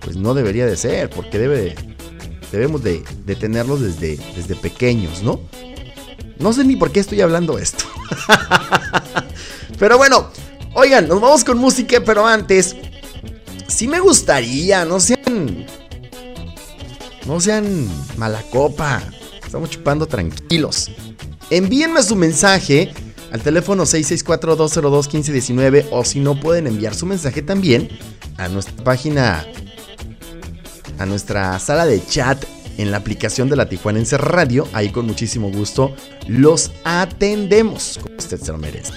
R: pues no debería de ser, porque debe debemos de, de tenerlos desde, desde pequeños, ¿no? No sé ni por qué estoy hablando esto. pero bueno, oigan, nos vamos con música, pero antes, sí me gustaría, no sean no sean mala copa. Estamos chupando tranquilos. Envíenme su mensaje al teléfono 664-202-1519 o si no pueden enviar su mensaje también a nuestra página, a nuestra sala de chat en la aplicación de la Tijuanense Radio. Ahí con muchísimo gusto los atendemos, como usted se lo merece.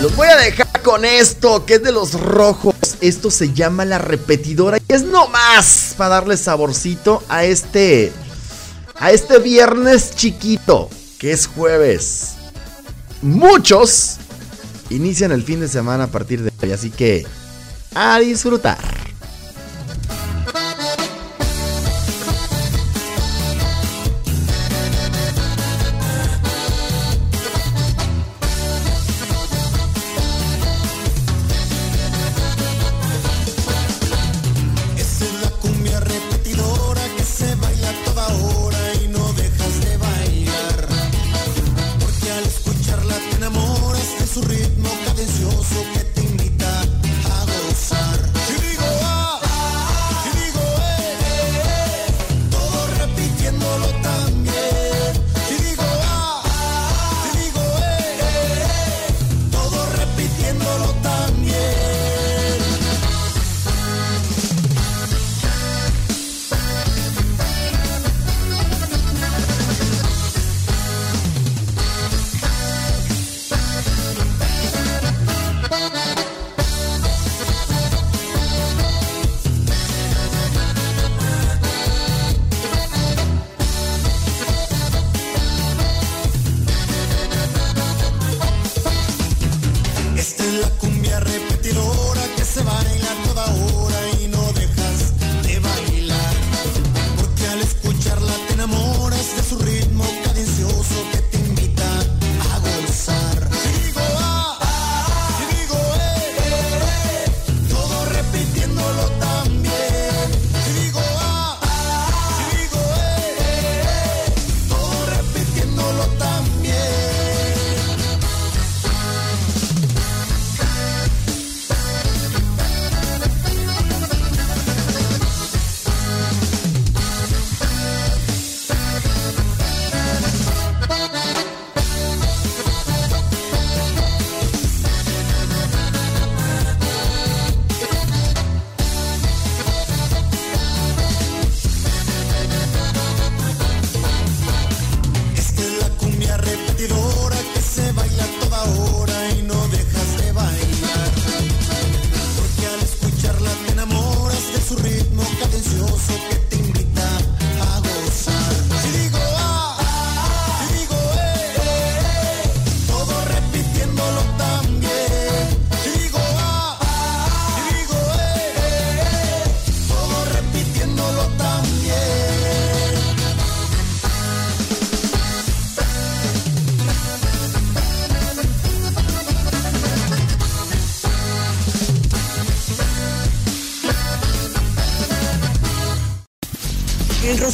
R: Los voy a dejar con esto, que es de los rojos. Esto se llama la repetidora. Y es nomás para darle saborcito a este. A este viernes chiquito, que es jueves. Muchos inician el fin de semana a partir de hoy. Así que. A disfrutar.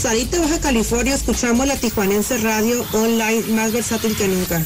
H: Rosarito, Baja California, escuchamos la Tijuanense Radio Online más versátil que nunca.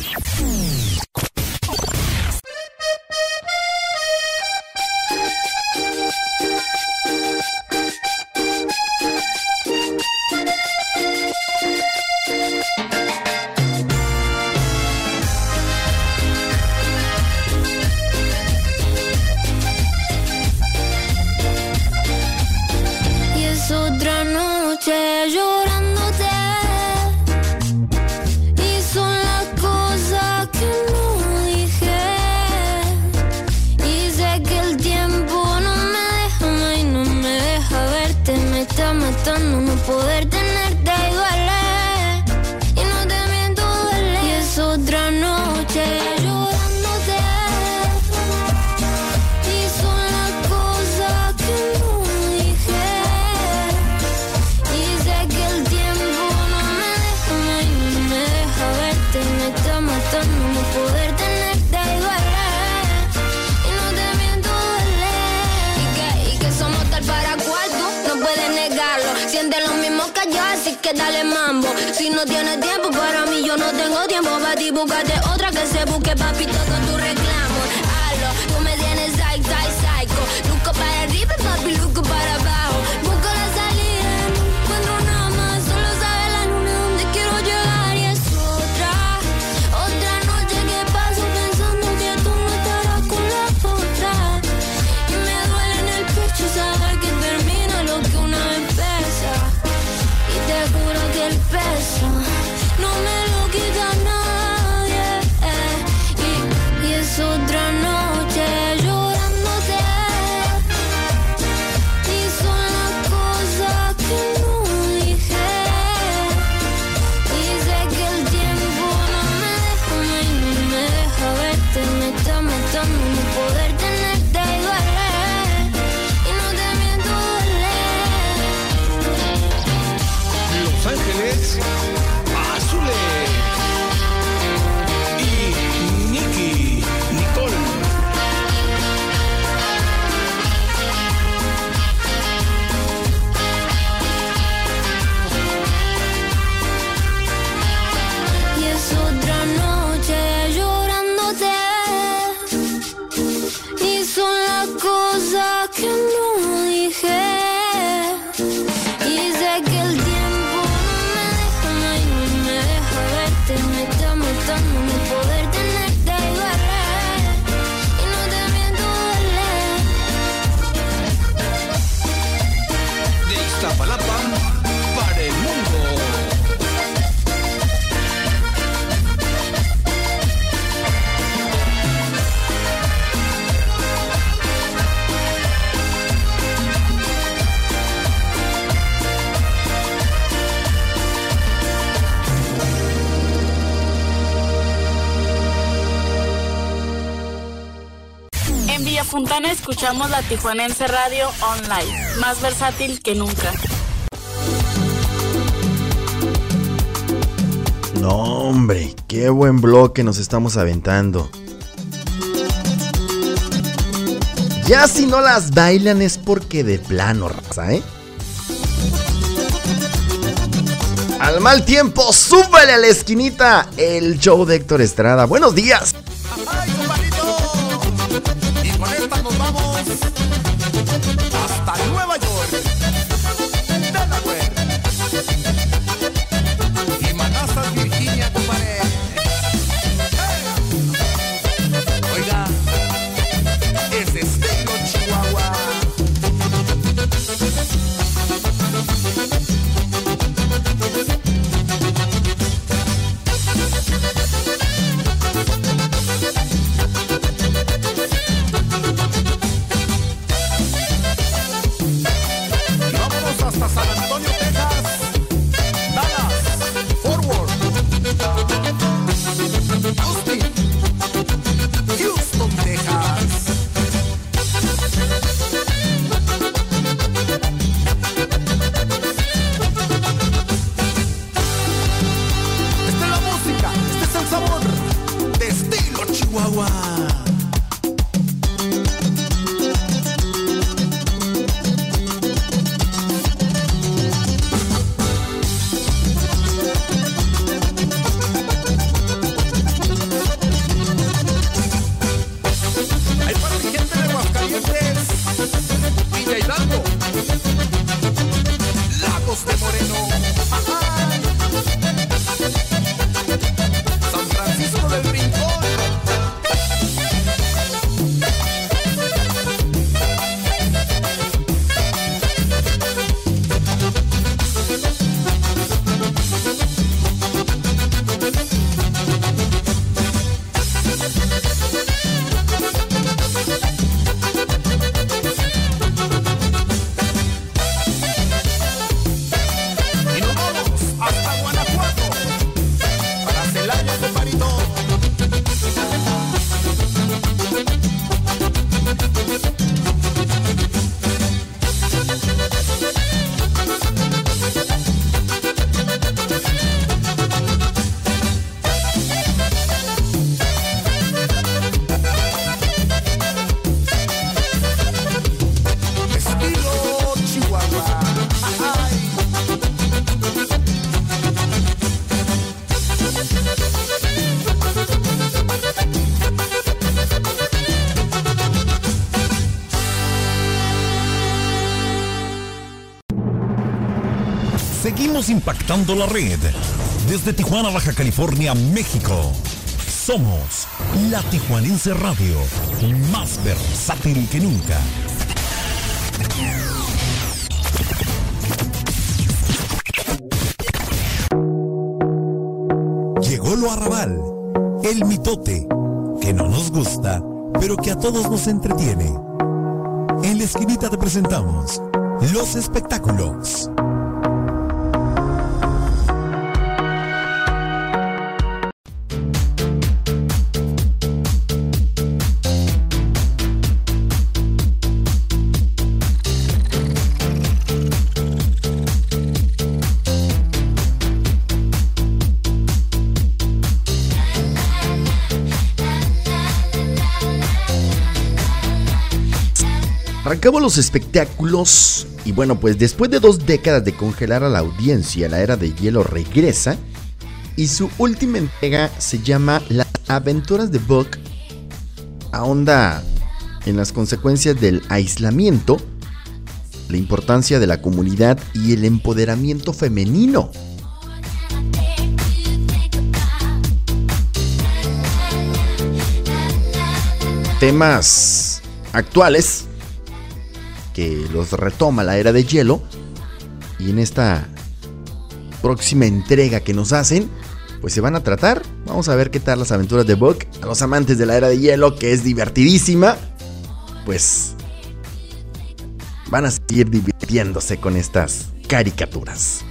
H: para otra que se busque, papito, con tu reclamo.
S: Fontana escuchamos la Tijuanense Radio Online, más versátil que nunca.
B: No, hombre, qué buen bloque nos estamos aventando. Ya si no las bailan es porque de plano, raza, ¿eh? Al mal tiempo, súbale a la esquinita el show de Héctor Estrada. Buenos días.
G: Impactando la red. Desde Tijuana, Baja California, México. Somos la Tijuanense Radio, más versátil que nunca. Llegó lo arrabal, el mitote, que no nos gusta, pero que a todos nos entretiene. En la esquinita te presentamos los espectáculos.
B: Arrancamos los espectáculos y bueno, pues después de dos décadas de congelar a la audiencia, la era de hielo regresa y su última entrega se llama Las aventuras de Buck. Ahonda en las consecuencias del aislamiento, la importancia de la comunidad y el empoderamiento femenino. Temas actuales los retoma la era de hielo. Y en esta próxima entrega que nos hacen, pues se van a tratar. Vamos a ver qué tal las aventuras de Buck. A los amantes de la era de hielo, que es divertidísima, pues van a seguir divirtiéndose con estas caricaturas.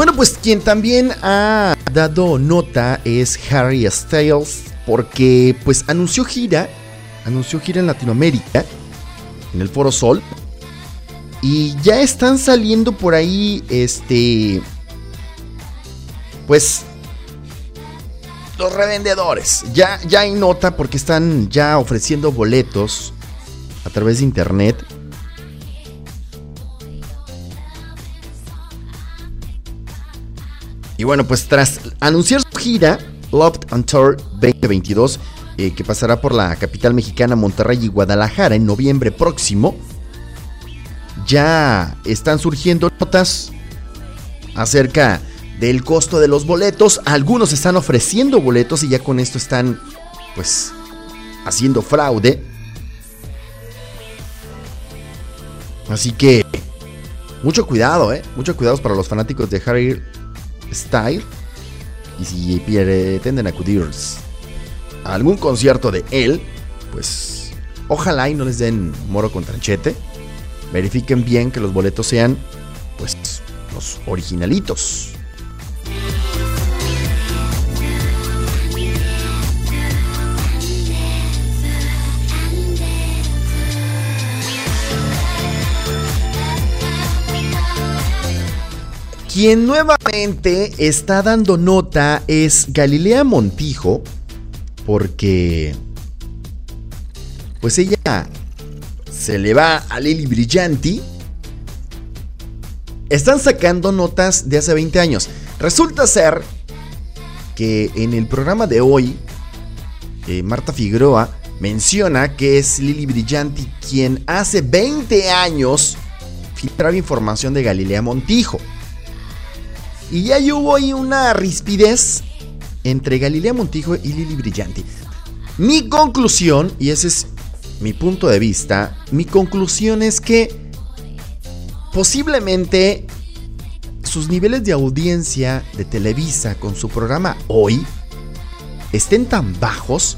B: Bueno, pues quien también ha dado nota es Harry Styles, porque pues anunció gira, anunció gira en Latinoamérica, en el Foro Sol, y ya están saliendo por ahí, este, pues los revendedores. Ya, ya hay nota porque están ya ofreciendo boletos a través de internet. Y bueno, pues tras anunciar su gira, Loved on Tour 2022, eh, que pasará por la capital mexicana, Monterrey y Guadalajara en noviembre próximo, ya están surgiendo notas acerca del costo de los boletos. Algunos están ofreciendo boletos y ya con esto están, pues, haciendo fraude. Así que, mucho cuidado, ¿eh? Mucho cuidado para los fanáticos de Harry Style. Y si pretenden acudir a algún concierto de él, pues ojalá y no les den moro con tranchete. Verifiquen bien que los boletos sean, pues, los originalitos. Quien nuevamente está dando nota es Galilea Montijo, porque pues ella se le va a Lili Brillanti. Están sacando notas de hace 20 años. Resulta ser que en el programa de hoy, eh, Marta Figueroa menciona que es Lili Brillanti quien hace 20 años filtraba información de Galilea Montijo. Y ya hubo ahí una rispidez entre Galilea Montijo y Lili Brillanti. Mi conclusión, y ese es mi punto de vista, mi conclusión es que posiblemente sus niveles de audiencia de Televisa con su programa hoy estén tan bajos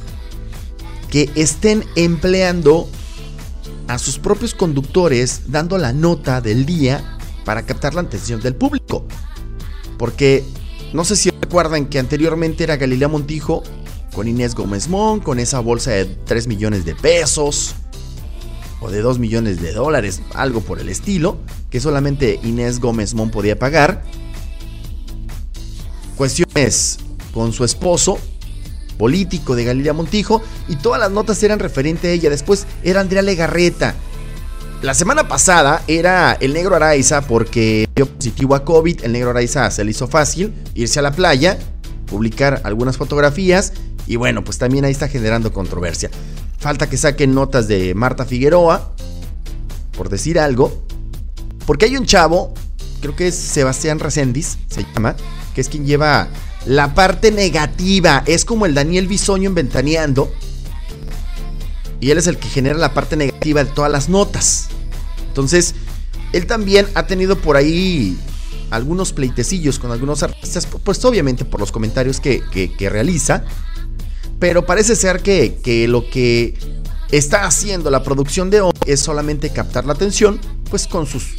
B: que estén empleando a sus propios conductores dando la nota del día para captar la atención del público. Porque no sé si recuerdan que anteriormente era Galilea Montijo con Inés Gómez Mon, con esa bolsa de 3 millones de pesos o de 2 millones de dólares, algo por el estilo, que solamente Inés Gómez Mon podía pagar. Cuestiones con su esposo, político de Galilea Montijo, y todas las notas eran referente a ella. Después era Andrea Legarreta. La semana pasada era el negro Araiza porque dio positivo a COVID. El negro Araiza se le hizo fácil irse a la playa, publicar algunas fotografías y bueno, pues también ahí está generando controversia. Falta que saquen notas de Marta Figueroa, por decir algo, porque hay un chavo, creo que es Sebastián Reséndiz, se llama, que es quien lleva la parte negativa. Es como el Daniel Bisoño en Ventaneando. Y él es el que genera la parte negativa de todas las notas. Entonces, él también ha tenido por ahí algunos pleitecillos con algunos artistas, pues obviamente por los comentarios que, que- que realiza. Pero parece ser que, que lo que está haciendo la producción de hoy es solamente captar la atención, pues con sus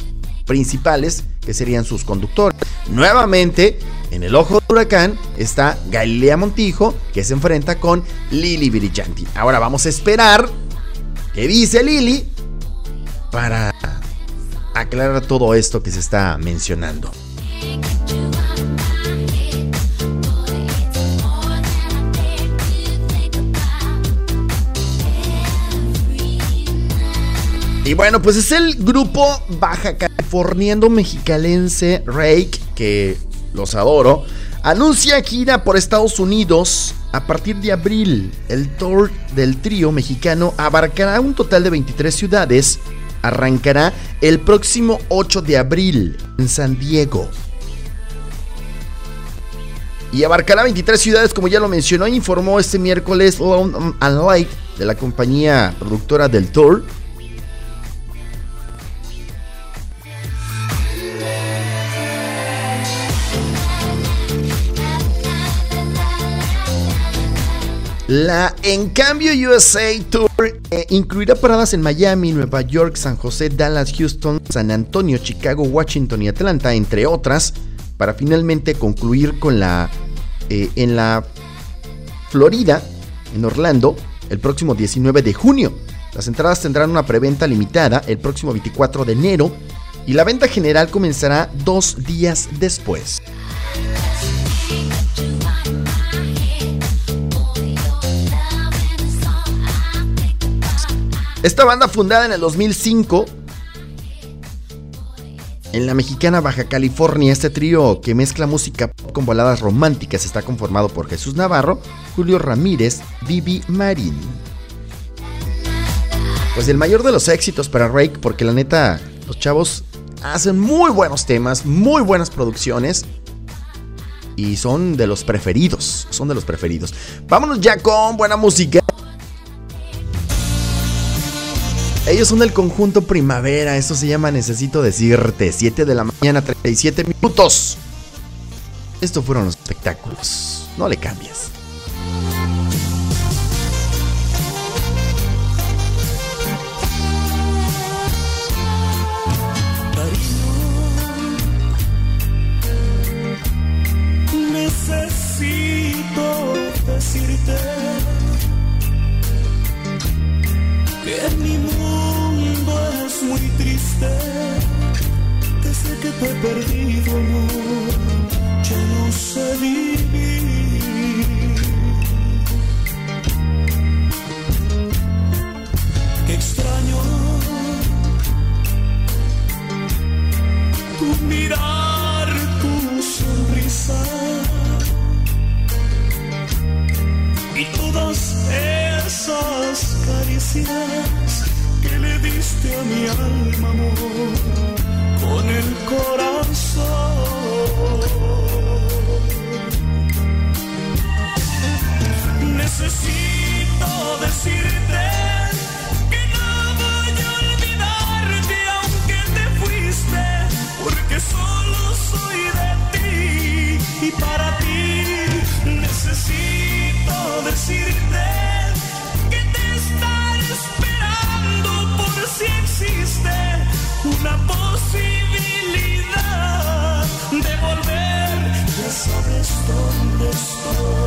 B: principales, que serían sus conductores. Nuevamente, en el ojo del huracán está Galilea Montijo, que se enfrenta con Lili Virillanti. Ahora vamos a esperar qué dice Lili para aclarar todo esto que se está mencionando. Y bueno, pues es el grupo baja californiano mexicalense Rake, que los adoro, anuncia gira por Estados Unidos a partir de abril. El tour del trío mexicano abarcará un total de 23 ciudades. Arrancará el próximo 8 de abril en San Diego. Y abarcará 23 ciudades, como ya lo mencionó, informó este miércoles Lone and Light de la compañía productora del tour. La En Cambio USA Tour eh, incluirá paradas en Miami, Nueva York, San José, Dallas, Houston, San Antonio, Chicago, Washington y Atlanta, entre otras, para finalmente concluir con la eh, en la Florida, en Orlando, el próximo 19 de junio. Las entradas tendrán una preventa limitada el próximo 24 de enero y la venta general comenzará dos días después. Esta banda fundada en el 2005 en la mexicana Baja California, este trío que mezcla música con baladas románticas está conformado por Jesús Navarro, Julio Ramírez, Vivi Marín. Pues el mayor de los éxitos para Rake, porque la neta, los chavos hacen muy buenos temas, muy buenas producciones. Y son de los preferidos, son de los preferidos. Vámonos ya con buena música. Ellos son del conjunto Primavera, esto se llama Necesito Decirte, 7 de la mañana, 37 minutos. Estos fueron los espectáculos, no le cambies.
T: Necesito decirte que mi triste desde que te he perdido, amor. Ya no sé vivir. Qué extraño tu mirar, tu sonrisa y todas esas caricias diste a mi alma, amor, con el corazón. Necesito decirte que no voy a olvidarte aunque te fuiste, porque solo soy de ti y para ti necesito decirte una posibilidad de volver. Ya sabes dónde estoy.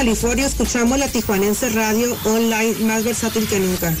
N: California, escuchamos la Tijuanense Radio Online más versátil que nunca.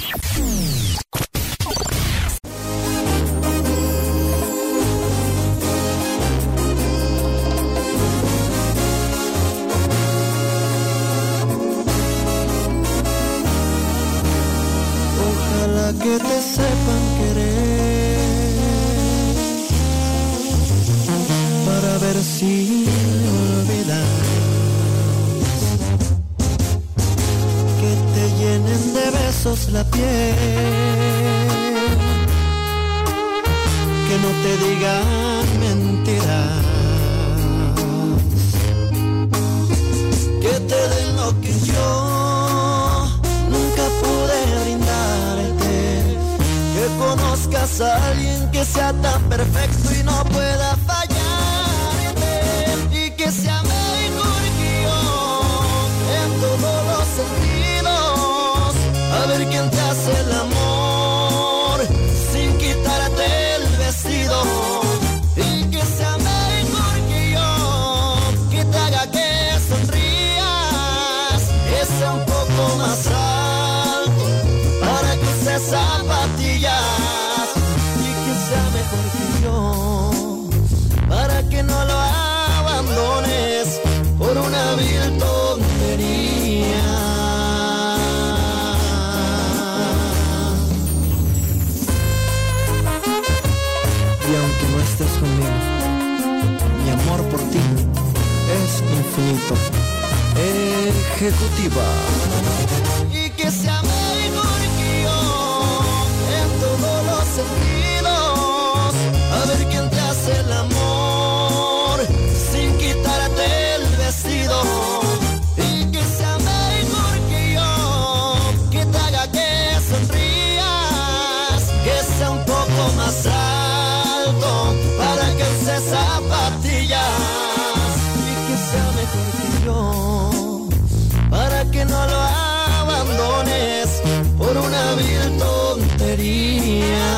U: Una vil tontería.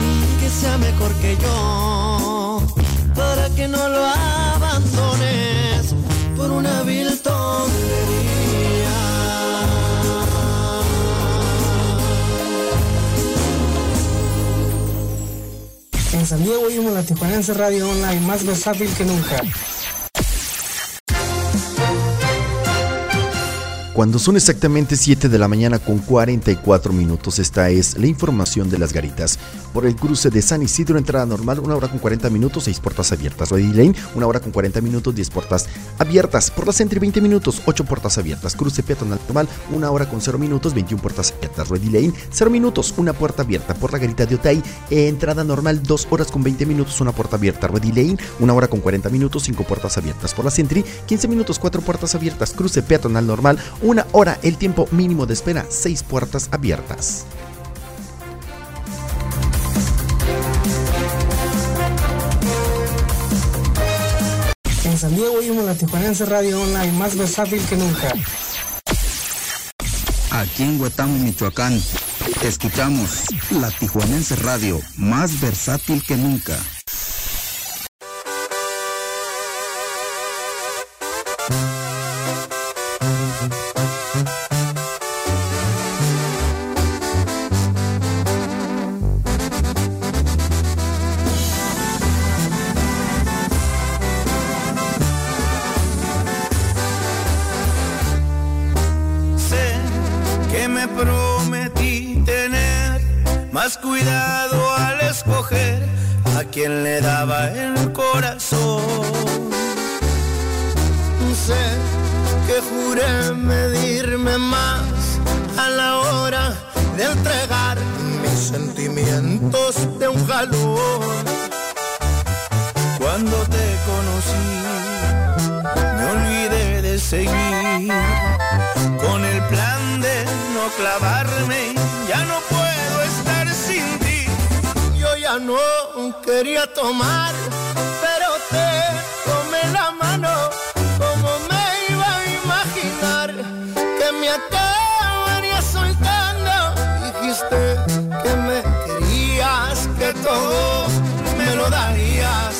U: Y que sea mejor que yo, para que no lo abandones por una vil tontería.
C: En San Diego oímos la Tijuanense Radio Online más versátil que nunca.
B: Cuando son exactamente 7 de la mañana con 44 minutos, esta es la información de las garitas. Por el cruce de San Isidro, entrada normal, 1 hora con 40 minutos, 6 puertas abiertas. Ready Lane, 1 hora con 40 minutos, 10 puertas abiertas. Por la Sentry, 20 minutos, 8 puertas abiertas. Cruce peatonal normal, 1 hora con 0 minutos, 21 puertas abiertas. Ready Lane, 0 minutos, 1 puerta abierta. Por la garita de Otay, entrada normal, 2 horas con 20 minutos, 1 puerta abierta. Ready Lane, 1 hora con 40 minutos, 5 puertas abiertas. Por la Sentry, 15 minutos, 4 puertas abiertas. Cruce peatonal normal, 1 hora, el tiempo mínimo de espera, 6 puertas abiertas.
C: En San Diego oímos la Tijuanense Radio Online más versátil que nunca.
V: Aquí en Huetamo, Michoacán, escuchamos la Tijuanense Radio, más versátil que nunca.
K: Quería tomar, pero te tomé la mano. Como me iba a imaginar que me acabaría soltando? Dijiste que me querías, que todo me lo darías,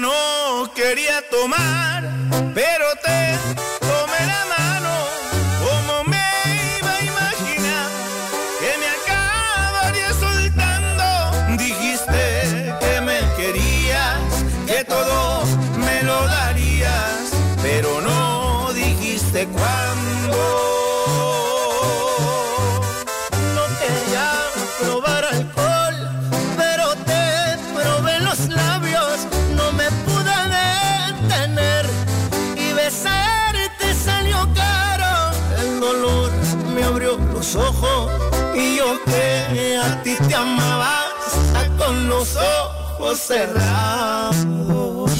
K: no quería tomar, pero te ojos cerrados.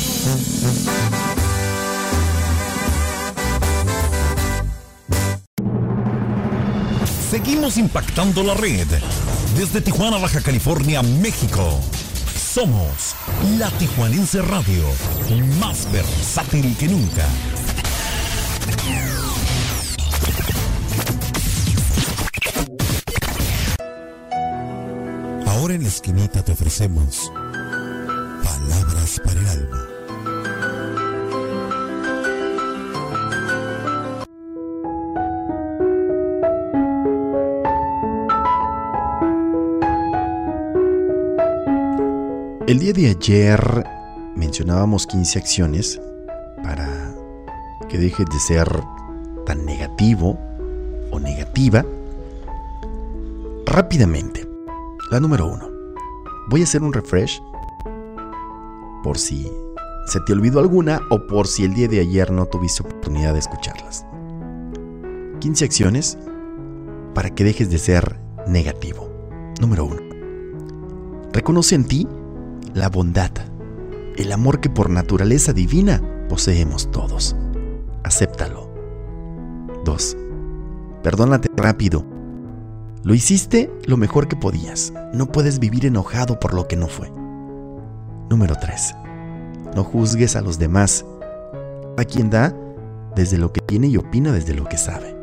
G: Seguimos impactando la red. Desde Tijuana, Baja California, México. Somos la Tijuanense Radio, más versátil que nunca. Ahora en la esquinita te ofrecemos el
B: día de ayer mencionábamos 15 acciones para que dejes de ser tan negativo o negativa. Rápidamente, la número uno. Voy a hacer un refresh por si se te olvidó alguna o por si el día de ayer no tuviste oportunidad de escucharlas. 15 acciones para que dejes de ser negativo. Número uno. Reconoce en ti la bondad, el amor que por naturaleza divina poseemos todos. Acéptalo. 2. Perdónate rápido. Lo hiciste lo mejor que podías. No puedes vivir enojado por lo que no fue. Número 3. No juzgues a los demás. A quien da desde lo que tiene y opina desde lo que sabe.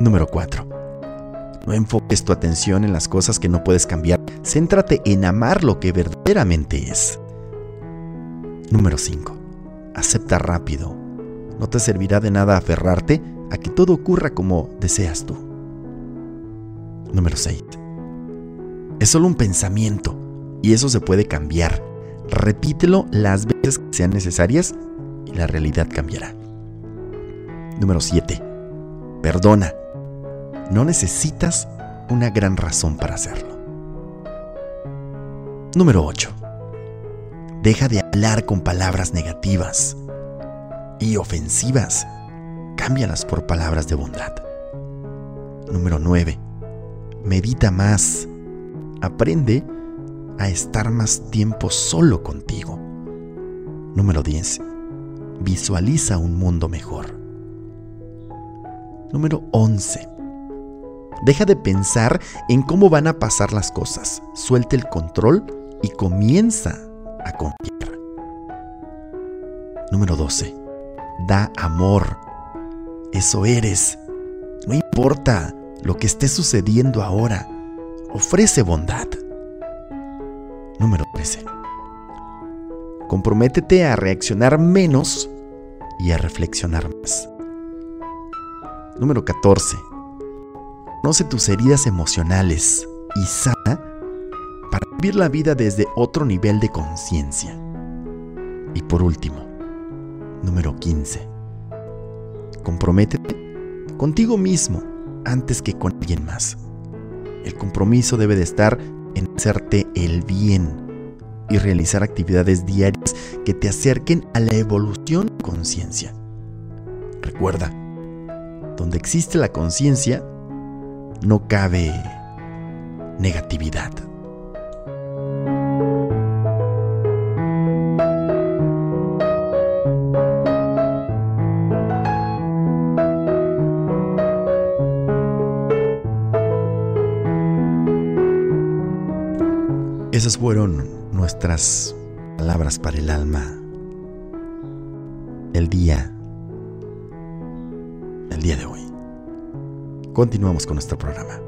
B: Número 4. No enfoques tu atención en las cosas que no puedes cambiar. Céntrate en amar lo que verdaderamente es. Número 5. Acepta rápido. No te servirá de nada aferrarte a que todo ocurra como deseas tú. Número 6. Es solo un pensamiento y eso se puede cambiar. Repítelo las veces que sean necesarias y la realidad cambiará. Número 7. Perdona. No necesitas una gran razón para hacerlo. Número 8. Deja de hablar con palabras negativas y ofensivas. Cámbialas por palabras de bondad. Número 9. Medita más. Aprende a estar más tiempo solo contigo. Número 10. Visualiza un mundo mejor. Número 11. Deja de pensar en cómo van a pasar las cosas. Suelta el control y comienza a confiar. Número 12. Da amor. Eso eres. No importa lo que esté sucediendo ahora. Ofrece bondad. Número 13. Comprométete a reaccionar menos y a reflexionar más. Número 14. Conoce tus heridas emocionales y sana para vivir la vida desde otro nivel de conciencia. Y por último, número 15. Comprométete contigo mismo antes que con alguien más. El compromiso debe de estar en hacerte el bien y realizar actividades diarias que te acerquen a la evolución de conciencia. Recuerda, donde existe la conciencia, no cabe negatividad. Esas fueron nuestras palabras para el alma. El día. El día de hoy. Continuamos con nuestro programa.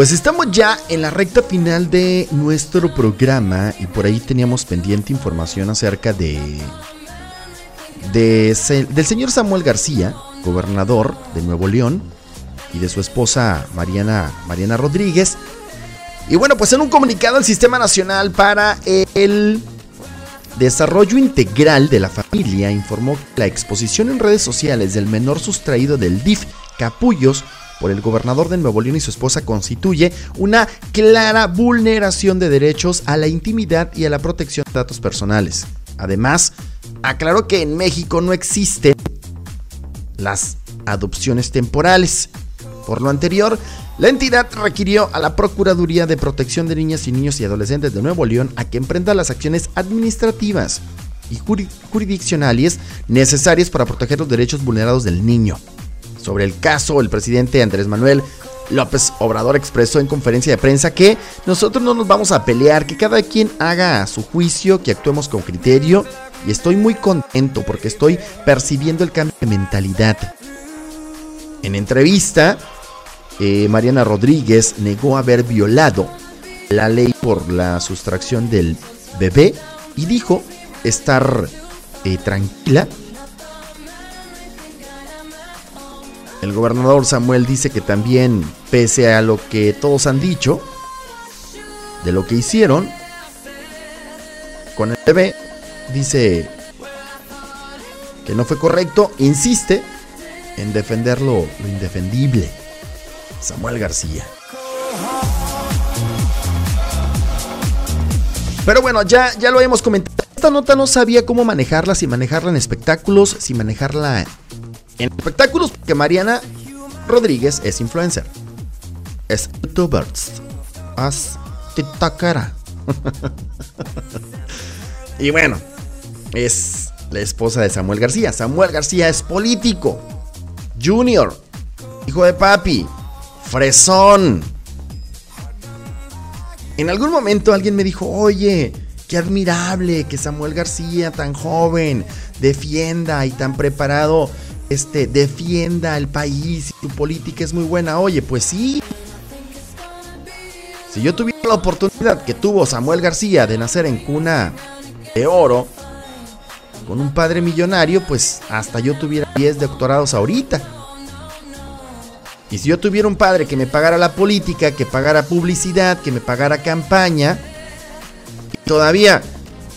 B: Pues estamos ya en la recta final de nuestro programa y por ahí teníamos pendiente información acerca de, de del señor Samuel García, gobernador de Nuevo León, y de su esposa Mariana, Mariana Rodríguez. Y bueno, pues en un comunicado el Sistema Nacional para el Desarrollo Integral de la Familia informó que la exposición en redes sociales del menor sustraído del DIF Capullos por el gobernador de Nuevo León y su esposa constituye una clara vulneración de derechos a la intimidad y a la protección de datos personales. Además, aclaró que en México no existen las adopciones temporales. Por lo anterior, la entidad requirió a la Procuraduría de Protección de Niñas y Niños y Adolescentes de Nuevo León a que emprenda las acciones administrativas y juri- jurisdiccionales necesarias para proteger los derechos vulnerados del niño. Sobre el caso, el presidente Andrés Manuel López Obrador expresó en conferencia de prensa que nosotros no nos vamos a pelear, que cada quien haga su juicio, que actuemos con criterio y estoy muy contento porque estoy percibiendo el cambio de mentalidad. En entrevista, eh, Mariana Rodríguez negó haber violado la ley por la sustracción del bebé y dijo estar eh, tranquila. El gobernador Samuel dice que también, pese a lo que todos han dicho, de lo que hicieron con el bebé, dice que no fue correcto, insiste en defender lo, indefendible. Samuel García. Pero bueno, ya, ya lo hemos comentado. Esta nota no sabía cómo manejarla, si manejarla en espectáculos, si manejarla en espectáculos, porque Mariana Rodríguez es influencer. Es youtuber. Es tiktokera. y bueno, es la esposa de Samuel García. Samuel García es político, junior, hijo de papi, fresón. En algún momento alguien me dijo, oye, qué admirable que Samuel García, tan joven, defienda y tan preparado, este, defienda al país y su política es muy buena. Oye, pues sí. Si yo tuviera la oportunidad que tuvo Samuel García de nacer en cuna de oro, con un padre millonario, pues hasta yo tuviera 10 doctorados ahorita. Y si yo tuviera un padre que me pagara la política, que pagara publicidad, que me pagara campaña, y todavía,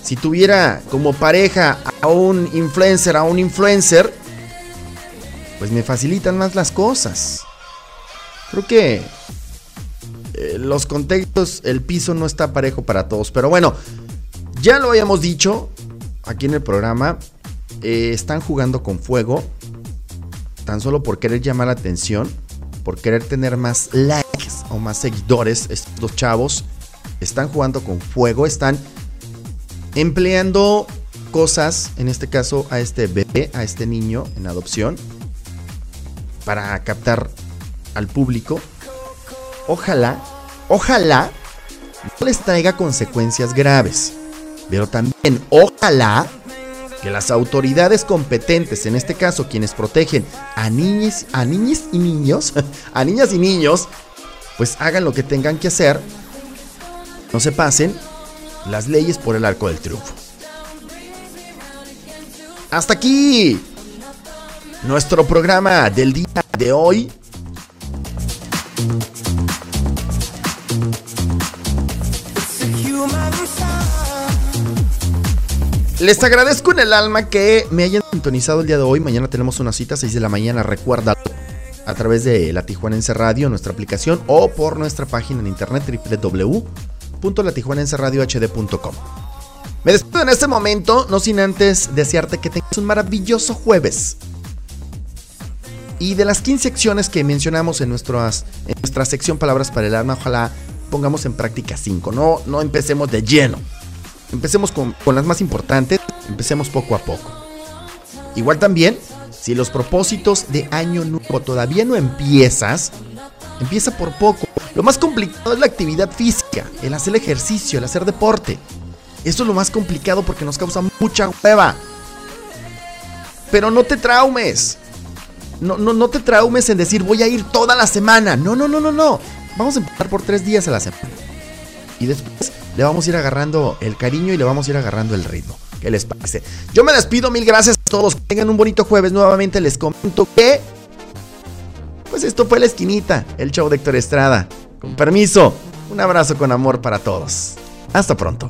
B: si tuviera como pareja a un influencer, a un influencer, pues me facilitan más las cosas. Creo que eh, los contextos, el piso no está parejo para todos. Pero bueno, ya lo habíamos dicho aquí en el programa. eh, están jugando con fuego. Tan solo por querer llamar la atención. Por querer tener más likes o más seguidores. Estos chavos están jugando con fuego. Están empleando cosas. En este caso a este bebé, a este niño en adopción. Para captar al público. Ojalá, ojalá no les traiga consecuencias graves. Pero también, ojalá que las autoridades competentes, en este caso quienes protegen a niños, a niñas y niños, a niñas y niños, pues hagan lo que tengan que hacer. No se pasen las leyes por el arco del triunfo. Hasta aquí nuestro programa del día de hoy. Les agradezco en el alma que me hayan sintonizado el día de hoy. Mañana tenemos una cita a 6 de la mañana, recuerda a través de la Tijuanense Radio, nuestra aplicación o por nuestra página en internet www.latijuanenseradiohd.com. Me despido en este momento, no sin antes desearte que tengas un maravilloso jueves. Y de las 15 acciones que mencionamos en, nuestras, en nuestra sección Palabras para el Alma, ojalá pongamos en práctica 5. No, no empecemos de lleno. Empecemos con, con las más importantes, empecemos poco a poco. Igual también, si los propósitos de año nuevo todavía no empiezas, empieza por poco. Lo más complicado es la actividad física, el hacer ejercicio, el hacer deporte. Eso es lo más complicado porque nos causa mucha hueva. Pero no te traumes. No, no, no te traumes en decir voy a ir toda la semana. No, no, no, no, no. Vamos a empezar por tres días a la semana. Y después le vamos a ir agarrando el cariño y le vamos a ir agarrando el ritmo. ¿Qué les parece? Yo me despido, mil gracias a todos. Que tengan un bonito jueves. Nuevamente les comento que. Pues esto fue la esquinita, el show de Héctor Estrada. Con permiso, un abrazo con amor para todos. Hasta pronto.